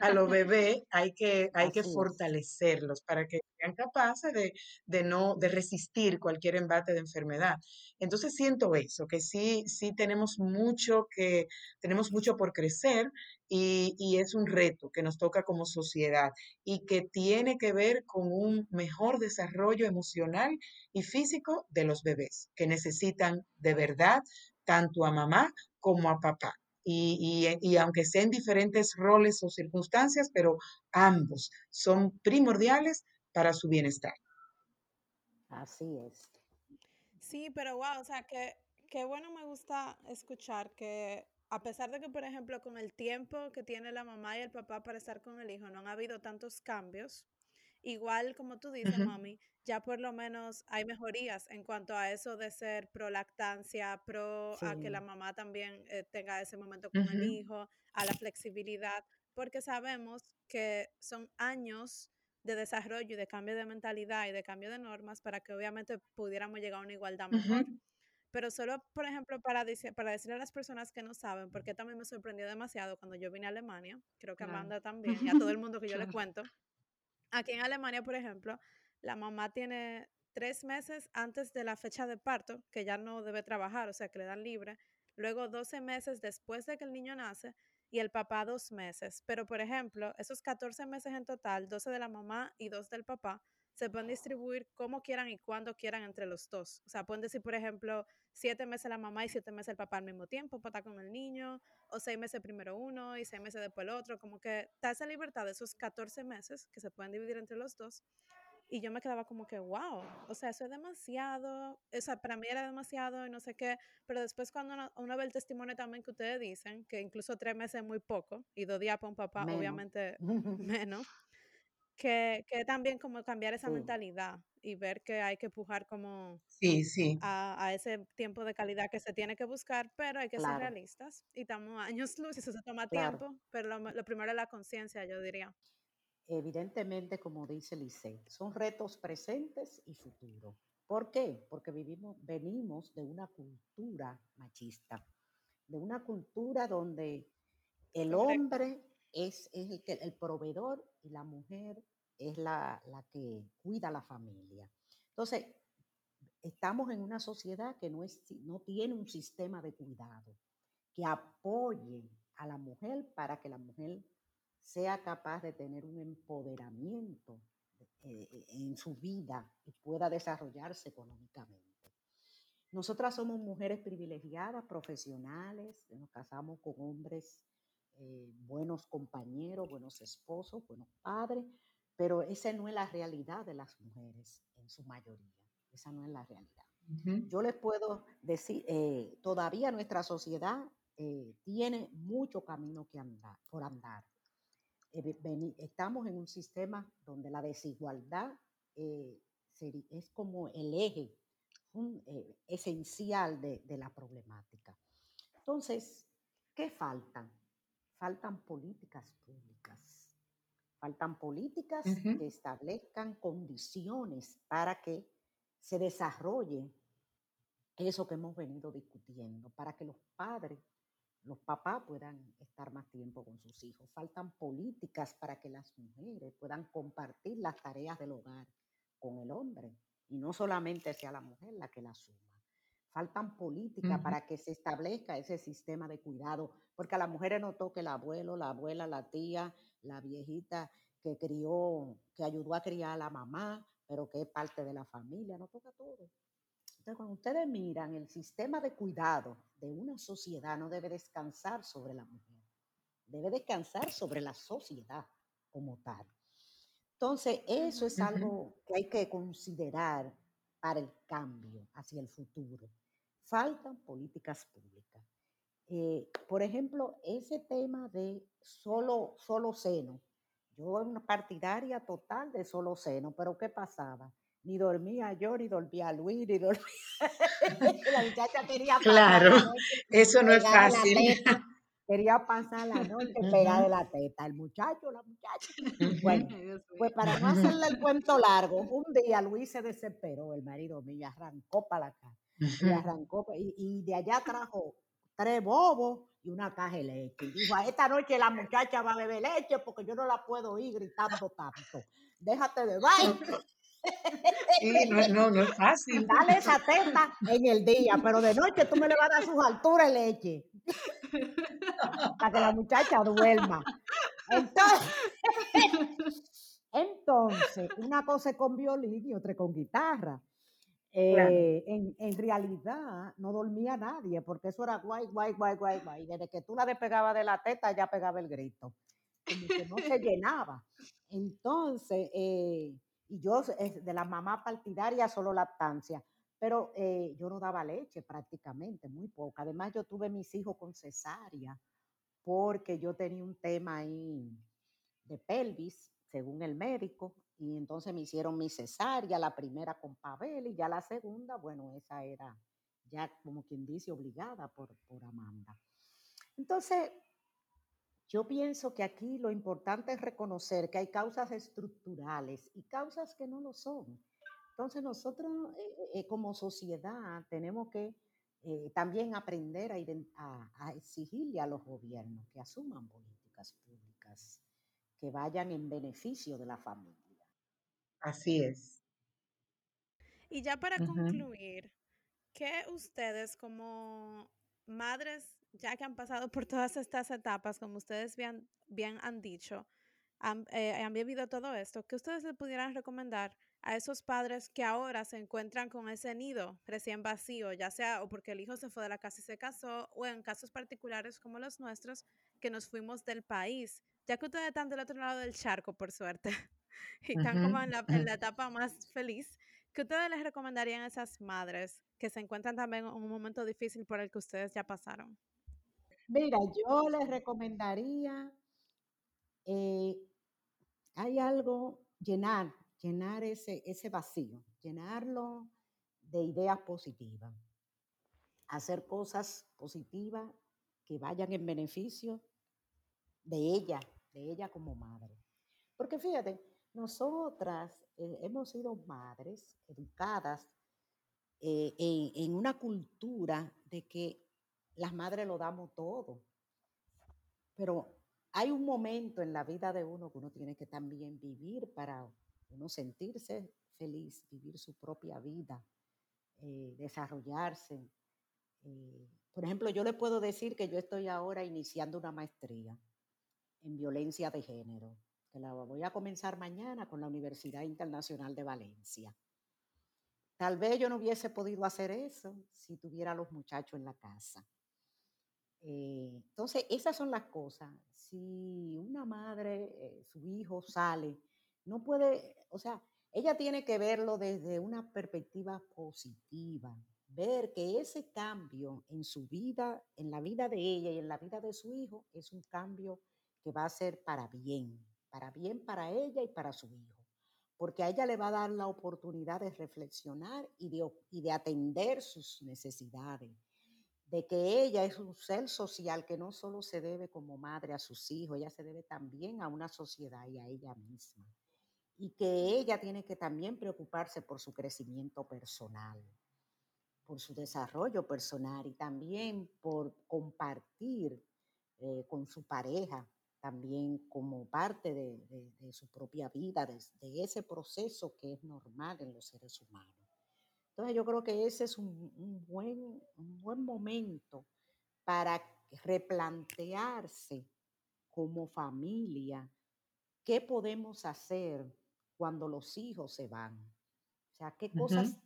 a los bebés hay que, hay que fortalecerlos para que sean capaces de, de, no, de resistir cualquier embate de enfermedad. Entonces siento eso, que sí, sí tenemos mucho que, tenemos mucho por crecer y, y, es un reto que nos toca como sociedad y que tiene que ver con un mejor desarrollo emocional y físico de los bebés, que necesitan de verdad tanto a mamá como a papá. Y, y, y, aunque sean diferentes roles o circunstancias, pero ambos son primordiales para su bienestar. Así es. Sí, pero wow, o sea, que qué bueno me gusta escuchar que a pesar de que, por ejemplo, con el tiempo que tiene la mamá y el papá para estar con el hijo, no han habido tantos cambios, igual como tú dices, Ujú, mami, ya por lo menos hay mejorías en cuanto a eso de ser pro lactancia, pro a que la Sí, mamá también eh, tenga ese momento con el ujú, hijo, a la flexibilidad, porque sabemos que son años de desarrollo y de cambio de mentalidad y de cambio de normas para que obviamente pudiéramos llegar a una igualdad mejor. Pero solo, por ejemplo, para, dice- para decirle a las personas que no saben, porque también me sorprendió demasiado cuando yo vine a Alemania, creo que Claro. Amanda también, y a todo el mundo que yo le Claro. cuento, Aquí en Alemania, por ejemplo, la mamá tiene tres meses antes de la fecha de parto, que ya no debe trabajar, o sea, que le dan libre. Luego 12 meses después de que el niño nace y el papá dos meses. Pero, por ejemplo, esos 14 meses en total, 12 de la mamá y 2 del papá, se pueden distribuir como quieran y cuando quieran entre los dos. O sea, pueden decir, por ejemplo, siete meses la mamá y siete meses el papá al mismo tiempo para estar con el niño, o seis meses primero uno y seis meses después el otro, como que está esa libertad de esos 14 meses que se pueden dividir entre los dos. Y yo me quedaba como que, wow, o sea, eso es demasiado, o sea, para mí era demasiado y no sé qué, pero después cuando uno, uno ve el testimonio también que ustedes dicen, que incluso tres meses es muy poco y dos días para un papá, menos. obviamente menos, que, que también como cambiar esa Sí, mentalidad y ver que hay que pujar como Sí, sí, a, a ese tiempo de calidad que se tiene que buscar, pero hay que ser claro, realistas y estamos años luz y eso se toma claro. tiempo, pero lo, lo primero es la conciencia, yo diría. Evidentemente, como dice Lisset, son retos presentes y futuros. ¿Por qué? Porque vivimos, venimos de una cultura machista, de una cultura donde el hombre es, es el, el proveedor y la mujer es la, la que cuida la familia. Entonces, estamos en una sociedad que no, es, no tiene un sistema de cuidado que apoye a la mujer para que la mujer sea capaz de tener un empoderamiento eh, en su vida y pueda desarrollarse económicamente. Nosotras somos mujeres privilegiadas, profesionales, nos casamos con hombres eh, buenos compañeros, buenos esposos, buenos padres, pero esa no es la realidad de las mujeres en su mayoría. Esa no es la realidad. Yo les puedo decir, eh, todavía nuestra sociedad eh, tiene mucho camino que andar, por andar. Estamos en un sistema donde la desigualdad es como el eje un, esencial de, de la problemática. Entonces, ¿qué faltan? Faltan políticas públicas. Faltan políticas que establezcan condiciones para que se desarrolle eso que hemos venido discutiendo, para que los padres, los papás puedan estar más tiempo con sus hijos. Faltan políticas para que las mujeres puedan compartir las tareas del hogar con el hombre y no solamente sea la mujer la que la asuma. Faltan políticas Ujú. para que se establezca ese sistema de cuidado, porque a las mujeres no toque el abuelo, la abuela, la tía, la viejita que crió, que ayudó a criar a la mamá, pero que es parte de la familia, no toca todo. Entonces, cuando ustedes miran el sistema de cuidado de una sociedad, no debe descansar sobre la mujer, debe descansar sobre la sociedad como tal. Entonces, eso es algo que hay que considerar para el cambio hacia el futuro. Faltan políticas públicas. Eh, por ejemplo, ese tema de solo, solo seno. Yo era una partidaria total de solo seno, pero ¿qué pasaba? ni dormía yo, ni dormía Luis, ni dormía. la muchacha quería pasar Claro, la noche eso no es fácil. teta. Quería pasar la noche pegada de la teta. El muchacho, la muchacha. Bueno, pues para no hacerle el cuento largo, un día Luis se desesperó, el marido mío, y arrancó para la casa. Y arrancó, pa- y, y de allá trajo tres bobos y una caja de leche. Y dijo, "A esta noche la muchacha va a beber leche porque yo no la puedo ir gritando tanto. Déjate de vaina. Sí, no, no, no es fácil. Dale esa teta en el día, pero de noche tú me le vas a dar sus alturas leche para que la muchacha duerma. Entonces, entonces, una cosa es con violín y otra con guitarra. Eh, en, realidad no dormía nadie porque eso era guay, guay, guay, guay, guay. Desde que tú la despegabas de la teta ya pegaba el grito. Como que no se llenaba. Entonces, eh, y yo de la mamá partidaria solo lactancia, pero eh, yo no daba leche prácticamente, muy poca. Además yo tuve mis hijos con cesárea porque yo tenía un tema ahí de pelvis, según el médico, y entonces me hicieron mi cesárea, la primera con Pavel y ya la segunda, bueno, esa era ya como quien dice obligada por, por Amanda. Entonces, yo pienso que aquí lo importante es reconocer que hay causas estructurales y causas que no lo son. Entonces nosotros eh, eh, como sociedad tenemos que eh, también aprender a- a exigirle a los gobiernos que asuman políticas públicas que vayan en beneficio de la familia. Así es. Y ya para concluir, ¿qué ustedes como madres, ya que han pasado por todas estas etapas, como ustedes bien, bien han dicho, han, eh, han vivido todo esto, ¿qué ustedes le pudieran recomendar a esos padres que ahora se encuentran con ese nido recién vacío, ya sea o porque el hijo se fue de la casa y se casó, o en casos particulares como los nuestros, que nos fuimos del país, ya que ustedes están del otro lado del charco, por suerte, y están como en la, en ujú. la etapa más feliz? ¿Qué ustedes les recomendarían a esas madres que se encuentran también en un momento difícil por el que ustedes ya pasaron? Mira, yo les recomendaría, eh, hay algo, llenar, llenar ese, ese vacío, llenarlo de ideas positivas, hacer cosas positivas que vayan en beneficio de ella, de ella como madre. Porque fíjate, nosotras eh, hemos sido madres educadas eh, en, una cultura de que las madres lo damos todo. Pero hay un momento en la vida de uno que uno tiene que también vivir para uno sentirse feliz, vivir su propia vida, eh, desarrollarse. eh. Por ejemplo, yo le puedo decir que yo estoy ahora iniciando una maestría en violencia de género, que la voy a comenzar mañana con la Universidad Internacional de Valencia. Tal vez yo no hubiese podido hacer eso si tuviera a los muchachos en la casa. Eh, entonces, esas son las cosas. Si una madre, eh, su hijo sale, no puede, o sea, ella tiene que verlo desde una perspectiva positiva, ver que ese cambio en su vida, en la vida de ella y en la vida de su hijo, es un cambio que va a ser para bien, para bien para ella y para su hijo porque a ella le va a dar la oportunidad de reflexionar y de, atender sus necesidades, de que ella es un ser social que no solo se debe como madre a sus hijos, ella se debe también a una sociedad y a ella misma. Y que ella tiene que también preocuparse por su crecimiento personal, por su desarrollo personal y también por compartir eh, con su pareja también como parte de, de, de su propia vida, de, de, ese proceso que es normal en los seres humanos. Entonces yo creo que ese es un, un, buen, un buen momento para replantearse como familia qué podemos hacer cuando los hijos se van. O sea, qué cosas uh -huh.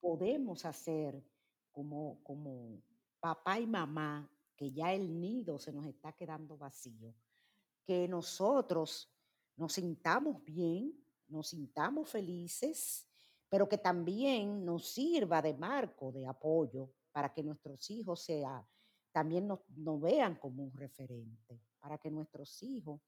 podemos hacer como, como papá y mamá, que ya el nido se nos está quedando vacío que nosotros nos sintamos bien, nos sintamos felices, pero que también nos sirva de marco de apoyo para que nuestros hijos sea, también nos, vean como un referente, para que nuestros hijos,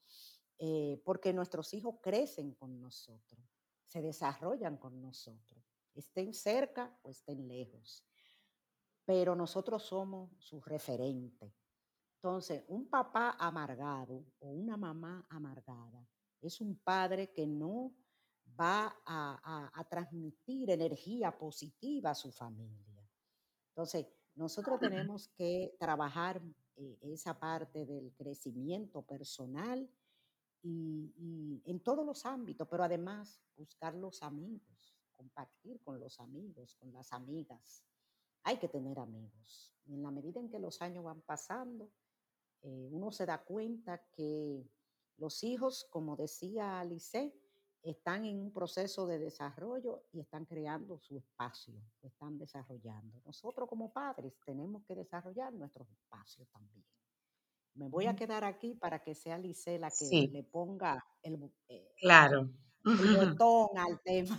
eh, porque nuestros hijos crecen con nosotros. se desarrollan con nosotros, estén cerca o estén lejos. Pero nosotros somos su referente. Entonces, un papá amargado o una mamá amargada es un padre que no va a, transmitir energía positiva a su familia. Entonces, nosotros tenemos que trabajar eh, esa parte del crecimiento personal y, en todos los ámbitos, pero además buscar los amigos, compartir con los amigos, con las amigas. Hay que tener amigos. Y en la medida en que los años van pasando, eh, uno se da cuenta que los hijos, como decía Alice, están en un proceso de desarrollo y están creando su espacio, están desarrollando. Nosotros como padres tenemos que desarrollar nuestros espacios también. Me voy a quedar aquí para que sea Lice la que le ponga el, eh, claro. botón al tema.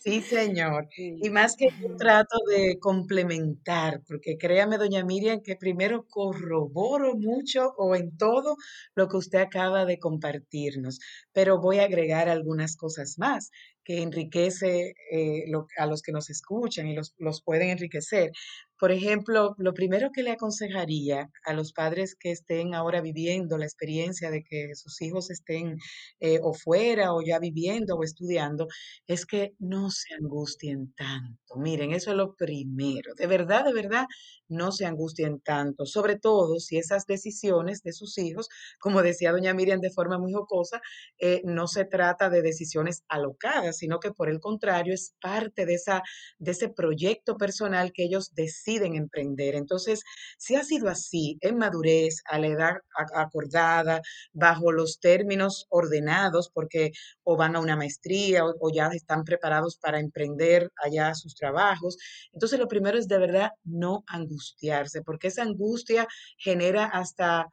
Sí, señor. Y más que yo trato de complementar, porque créame, doña Miriam, que primero corroboro mucho o en todo lo que usted acaba de compartirnos, pero voy a agregar algunas cosas más que enriquece eh, a los que nos escuchan y los, los pueden enriquecer. Por ejemplo, lo primero que le aconsejaría a los padres que estén ahora viviendo la experiencia de que sus hijos estén eh, o fuera o ya viviendo o estudiando es que no se angustien tanto. Miren, eso es lo primero. De verdad, de verdad, no se angustien tanto, sobre todo si esas decisiones de sus hijos, como decía doña Miriam de forma muy jocosa, eh, no se trata de decisiones alocadas, sino que por el contrario es parte de, esa, de ese proyecto personal que ellos deciden emprender. Entonces, si ha sido así, en madurez, a la edad acordada, bajo los términos ordenados, porque o van a una maestría o, ya están preparados para emprender allá sus trabajos, entonces lo primero es de verdad no angustiarse, porque esa angustia genera hasta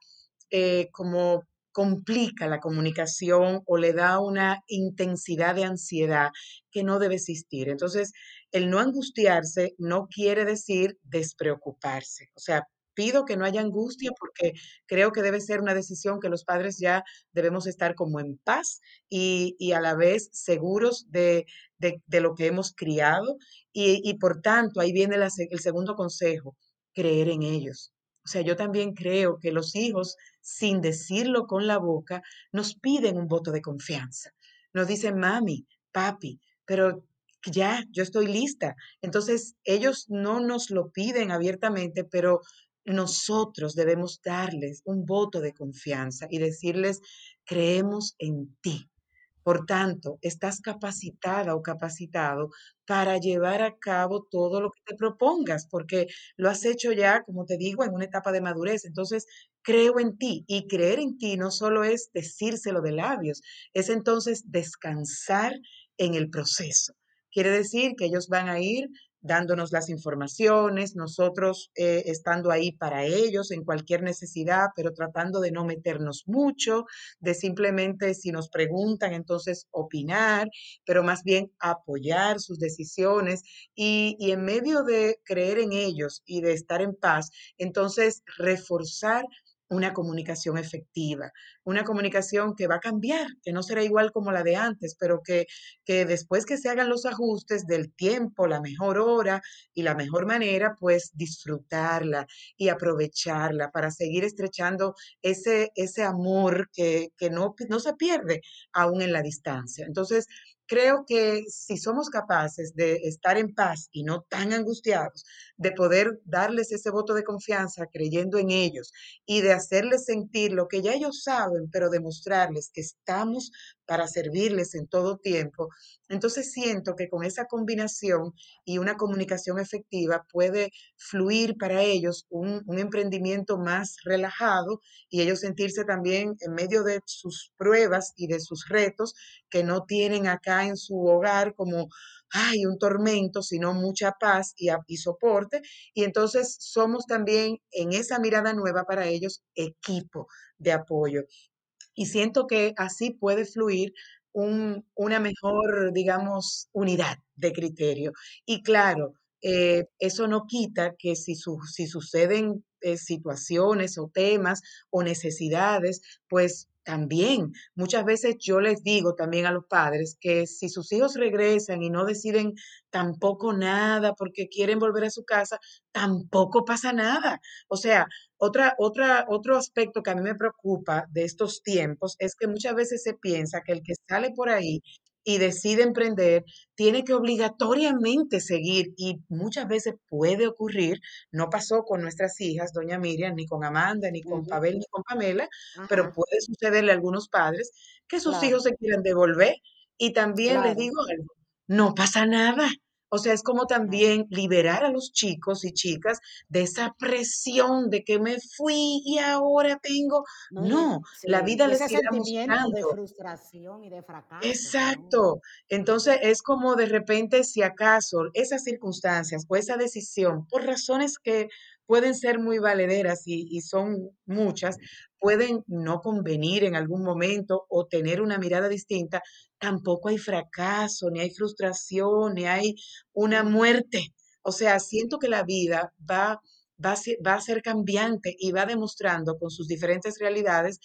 eh, como complica la comunicación o le da una intensidad de ansiedad que no debe existir. Entonces, el no angustiarse no quiere decir despreocuparse. O sea, pido que no haya angustia porque creo que debe ser una decisión que los padres ya debemos estar como en paz y, a la vez seguros de, lo que hemos criado. Y, por tanto, ahí viene el segundo consejo, creer en ellos. O sea, yo también creo que los hijos, sin decirlo con la boca, nos piden un voto de confianza. Nos dicen, mami, papi, pero ya, yo estoy lista. Entonces, ellos no nos lo piden abiertamente, pero nosotros debemos darles un voto de confianza y decirles, creemos en ti. Por tanto, estás capacitada o capacitado para llevar a cabo todo lo que te propongas, porque lo has hecho ya, como te digo, en una etapa de madurez. Entonces, creo en ti y creer en ti no solo es decírselo de labios, es entonces descansar en el proceso. Quiere decir que ellos van a ir dándonos las informaciones, nosotros eh, estando ahí para ellos en cualquier necesidad, pero tratando de no meternos mucho, de simplemente si nos preguntan, entonces opinar, pero más bien apoyar sus decisiones y, y en medio de creer en ellos y de estar en paz, entonces reforzar una comunicación efectiva, una comunicación que va a cambiar, que no será igual como la de antes, pero que, que después que se hagan los ajustes del tiempo, la mejor hora y la mejor manera, pues disfrutarla y aprovecharla para seguir estrechando ese, ese amor que, que no, no se pierde aún en la distancia. Entonces, creo que si somos capaces de estar en paz y no tan angustiados, de poder darles ese voto de confianza creyendo en ellos y de hacerles sentir lo que ya ellos saben, pero demostrarles que estamos para servirles en todo tiempo, entonces siento que con esa combinación y una comunicación efectiva puede fluir para ellos un, emprendimiento más relajado y ellos sentirse también en medio de sus pruebas y de sus retos que no tienen acá en su hogar como hay un tormento, sino mucha paz y, y, soporte. Y entonces somos también en esa mirada nueva para ellos equipo de apoyo y siento que así puede fluir un, una mejor, digamos, unidad de criterio. Y claro, eh, eso no quita que si, si suceden eh, situaciones o temas o necesidades, pues también, muchas veces yo les digo también a los padres que si sus hijos regresan y no deciden tampoco nada porque quieren volver a su casa, tampoco pasa nada. O sea, otra, otra, otro aspecto que a mí me preocupa de estos tiempos es que muchas veces se piensa que el que sale por ahí y decide emprender, tiene que obligatoriamente seguir y muchas veces puede ocurrir, no pasó con nuestras hijas, doña Miriam, ni con Amanda, ni con Pavel, ni con Pamela, pero puede sucederle a algunos padres que sus hijos se quieran devolver y también les digo algo, no pasa nada. O sea, es como también liberar a los chicos y chicas de esa presión de que me fui y ahora tengo. No, la vida les ese sentimiento de frustración y de fracaso. Exacto. Entonces es como de repente, si acaso esas circunstancias o esa decisión, por razones que pueden ser muy valederas y, son muchas, pueden no convenir en algún momento o tener una mirada distinta, tampoco hay fracaso, ni hay frustración, ni hay una muerte. O sea, siento que la vida va, va, a ser, va a ser cambiante y va demostrando con sus diferentes realidades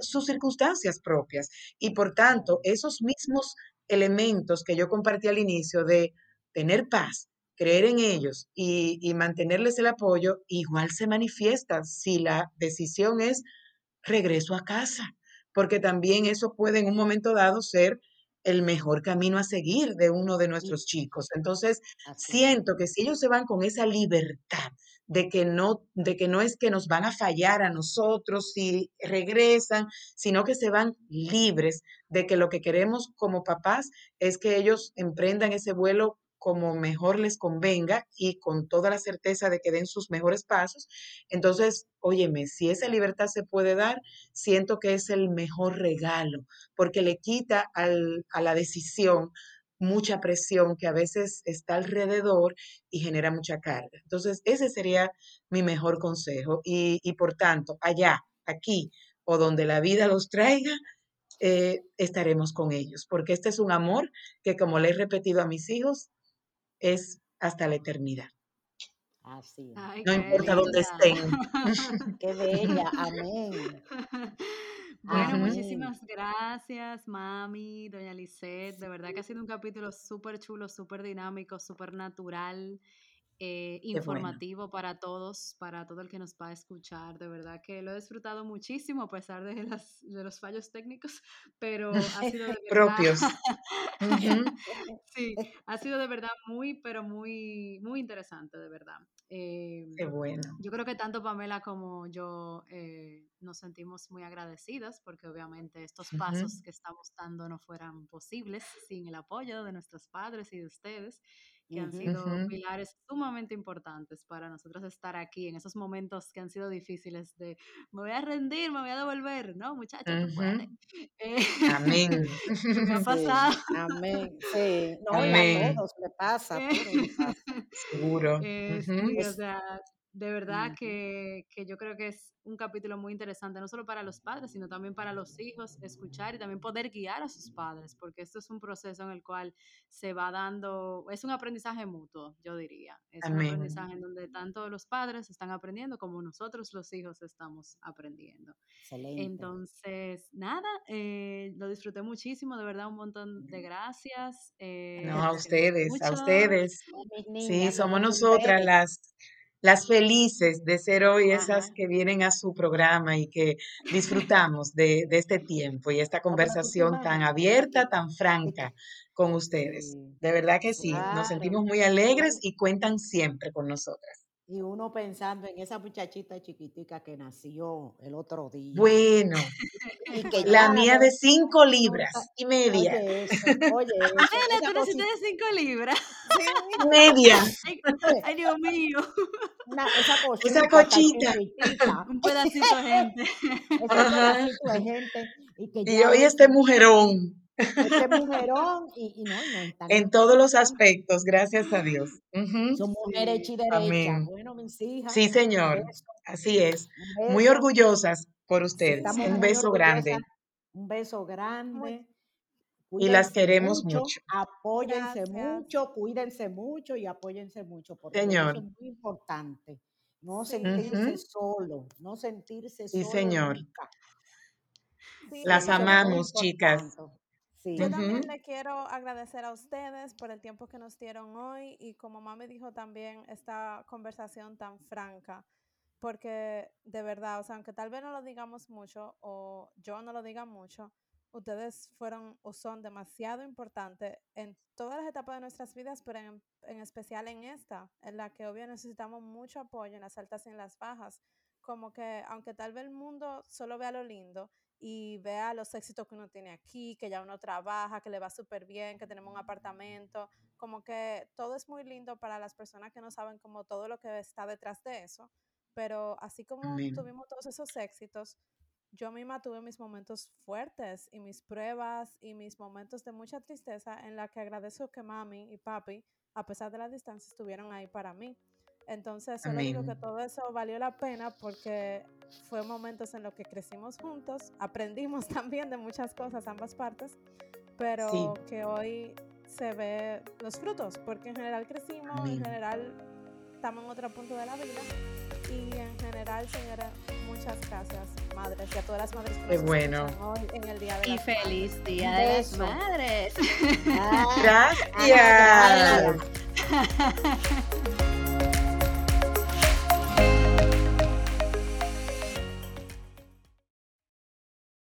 sus circunstancias propias. Y por tanto, esos mismos elementos que yo compartí al inicio de tener paz, creer en ellos y, mantenerles el apoyo, igual se manifiesta si la decisión es regreso a casa, porque también eso puede en un momento dado ser el mejor camino a seguir de uno de nuestros chicos. Entonces, siento que si ellos se van con esa libertad de que no de que no es que nos van a fallar a nosotros si regresan, sino que se van libres de que lo que queremos como papás es que ellos emprendan ese vuelo como mejor les convenga y con toda la certeza de que den sus mejores pasos. Entonces, óyeme, si esa libertad se puede dar, siento que es el mejor regalo, porque le quita a la decisión mucha presión que a veces está alrededor y genera mucha carga. Entonces, ese sería mi mejor consejo. Y, por tanto, allá, aquí o donde la vida los traiga, eh, estaremos con ellos, porque este es un amor que, como le he repetido a mis hijos, es hasta la eternidad. Así. no importa dónde estén. qué bella, amén. Bueno, muchísimas gracias, mami, doña Lisette. De verdad que ha sido un capítulo súper chulo, súper dinámico, súper natural. Eh, informativo para todos, para todo el que nos va a escuchar. De verdad que lo he disfrutado muchísimo a pesar de, las, de los fallos técnicos, pero ha sido de verdad... propios. sí, ha sido de verdad muy, pero muy, muy interesante, de verdad. Qué em, bueno. Yo creo que tanto Pamela como yo eh, nos sentimos muy agradecidas porque obviamente estos pasos que estamos dando no fueran posibles sin el apoyo de nuestros padres y de ustedes que han sido pilares sumamente importantes para nosotros estar aquí en esos momentos que han sido difíciles de me voy a rendir, me voy a devolver, ¿no? Muchachos, eh, Amén. me ha pasado. amén. Sí, no, a todos le pasa, Seguro. Eh, sí, o sea, de verdad que, que, yo creo que es un capítulo muy interesante, no solo para los padres, sino también para los hijos, escuchar y también poder guiar a sus padres, porque esto es un proceso en el cual se va dando, es un aprendizaje mutuo, yo diría. Es un aprendizaje en donde tanto los padres están aprendiendo como nosotros los hijos estamos aprendiendo. Excelente. Entonces, nada, eh, lo disfruté muchísimo, de verdad, un montón de gracias. Eh, no, a ustedes, a ustedes. Sí, somos nosotras las las felices de ser hoy esas que vienen a su programa y que disfrutamos de, este tiempo y esta conversación tan abierta, tan franca con ustedes. De verdad que sí, nos sentimos muy alegres y cuentan siempre con nosotras. Y uno pensando en esa muchachita chiquitica que nació el otro día. Bueno, la mía de cinco libras y media. Oye, eso, oye, eso, pero si de cinco libras. Media. Ay, Dios mío. esa, esa cochita. Un pedacito de gente. Ese pedacito de gente. Y, que y hoy este mujerón. Este mujerón y, no, no En todos los aspectos, gracias a Dios. Son mujeres y derechas. Bueno, mis hijas. Sí, señor. Así es. Muy orgullosas por ustedes. un beso grande. Un beso grande. Y las queremos mucho, mucho. apóyense Gracias. mucho, cuídense mucho y apóyense mucho, porque eso Señor. es muy importante. No Sí. sentirse Ujú. solo, no sentirse Sí, solo señor. Sí, Las es muy amamos, chicas. Sí. Yo también Ujú. le quiero agradecer a ustedes por el tiempo que nos dieron hoy y como mami dijo también esta conversación tan franca, porque de verdad, o sea, aunque tal vez no lo digamos mucho o yo no lo diga mucho, ustedes fueron o son demasiado importantes en todas las etapas de nuestras vidas, pero en, en especial en esta, en la que obvio necesitamos mucho apoyo en las altas y en las bajas. Como que aunque tal vez el mundo solo vea lo lindo y vea los éxitos que uno tiene aquí, que ya uno trabaja, que le va súper bien, que tenemos un apartamento, como que todo es muy lindo para las personas que no saben como todo lo que está detrás de eso, pero así como tuvimos todos esos éxitos, yo misma tuve mis momentos fuertes y mis pruebas y mis momentos de mucha tristeza en la que agradezco que mami y papi, a pesar de la distancia, estuvieron ahí para mí. Entonces, solo digo que todo eso valió la pena porque fue momentos en los que crecimos juntos, aprendimos también de muchas cosas ambas partes, Sí. pero que hoy se ve los frutos, porque en general crecimos, en Amén. general estamos en otro punto de la vida y en general, señora, muchas gracias, madres, y a todas las madres que nos bueno. hoy en el Día de Y las Madres. feliz Día de las. Madres. Gracias. gracias.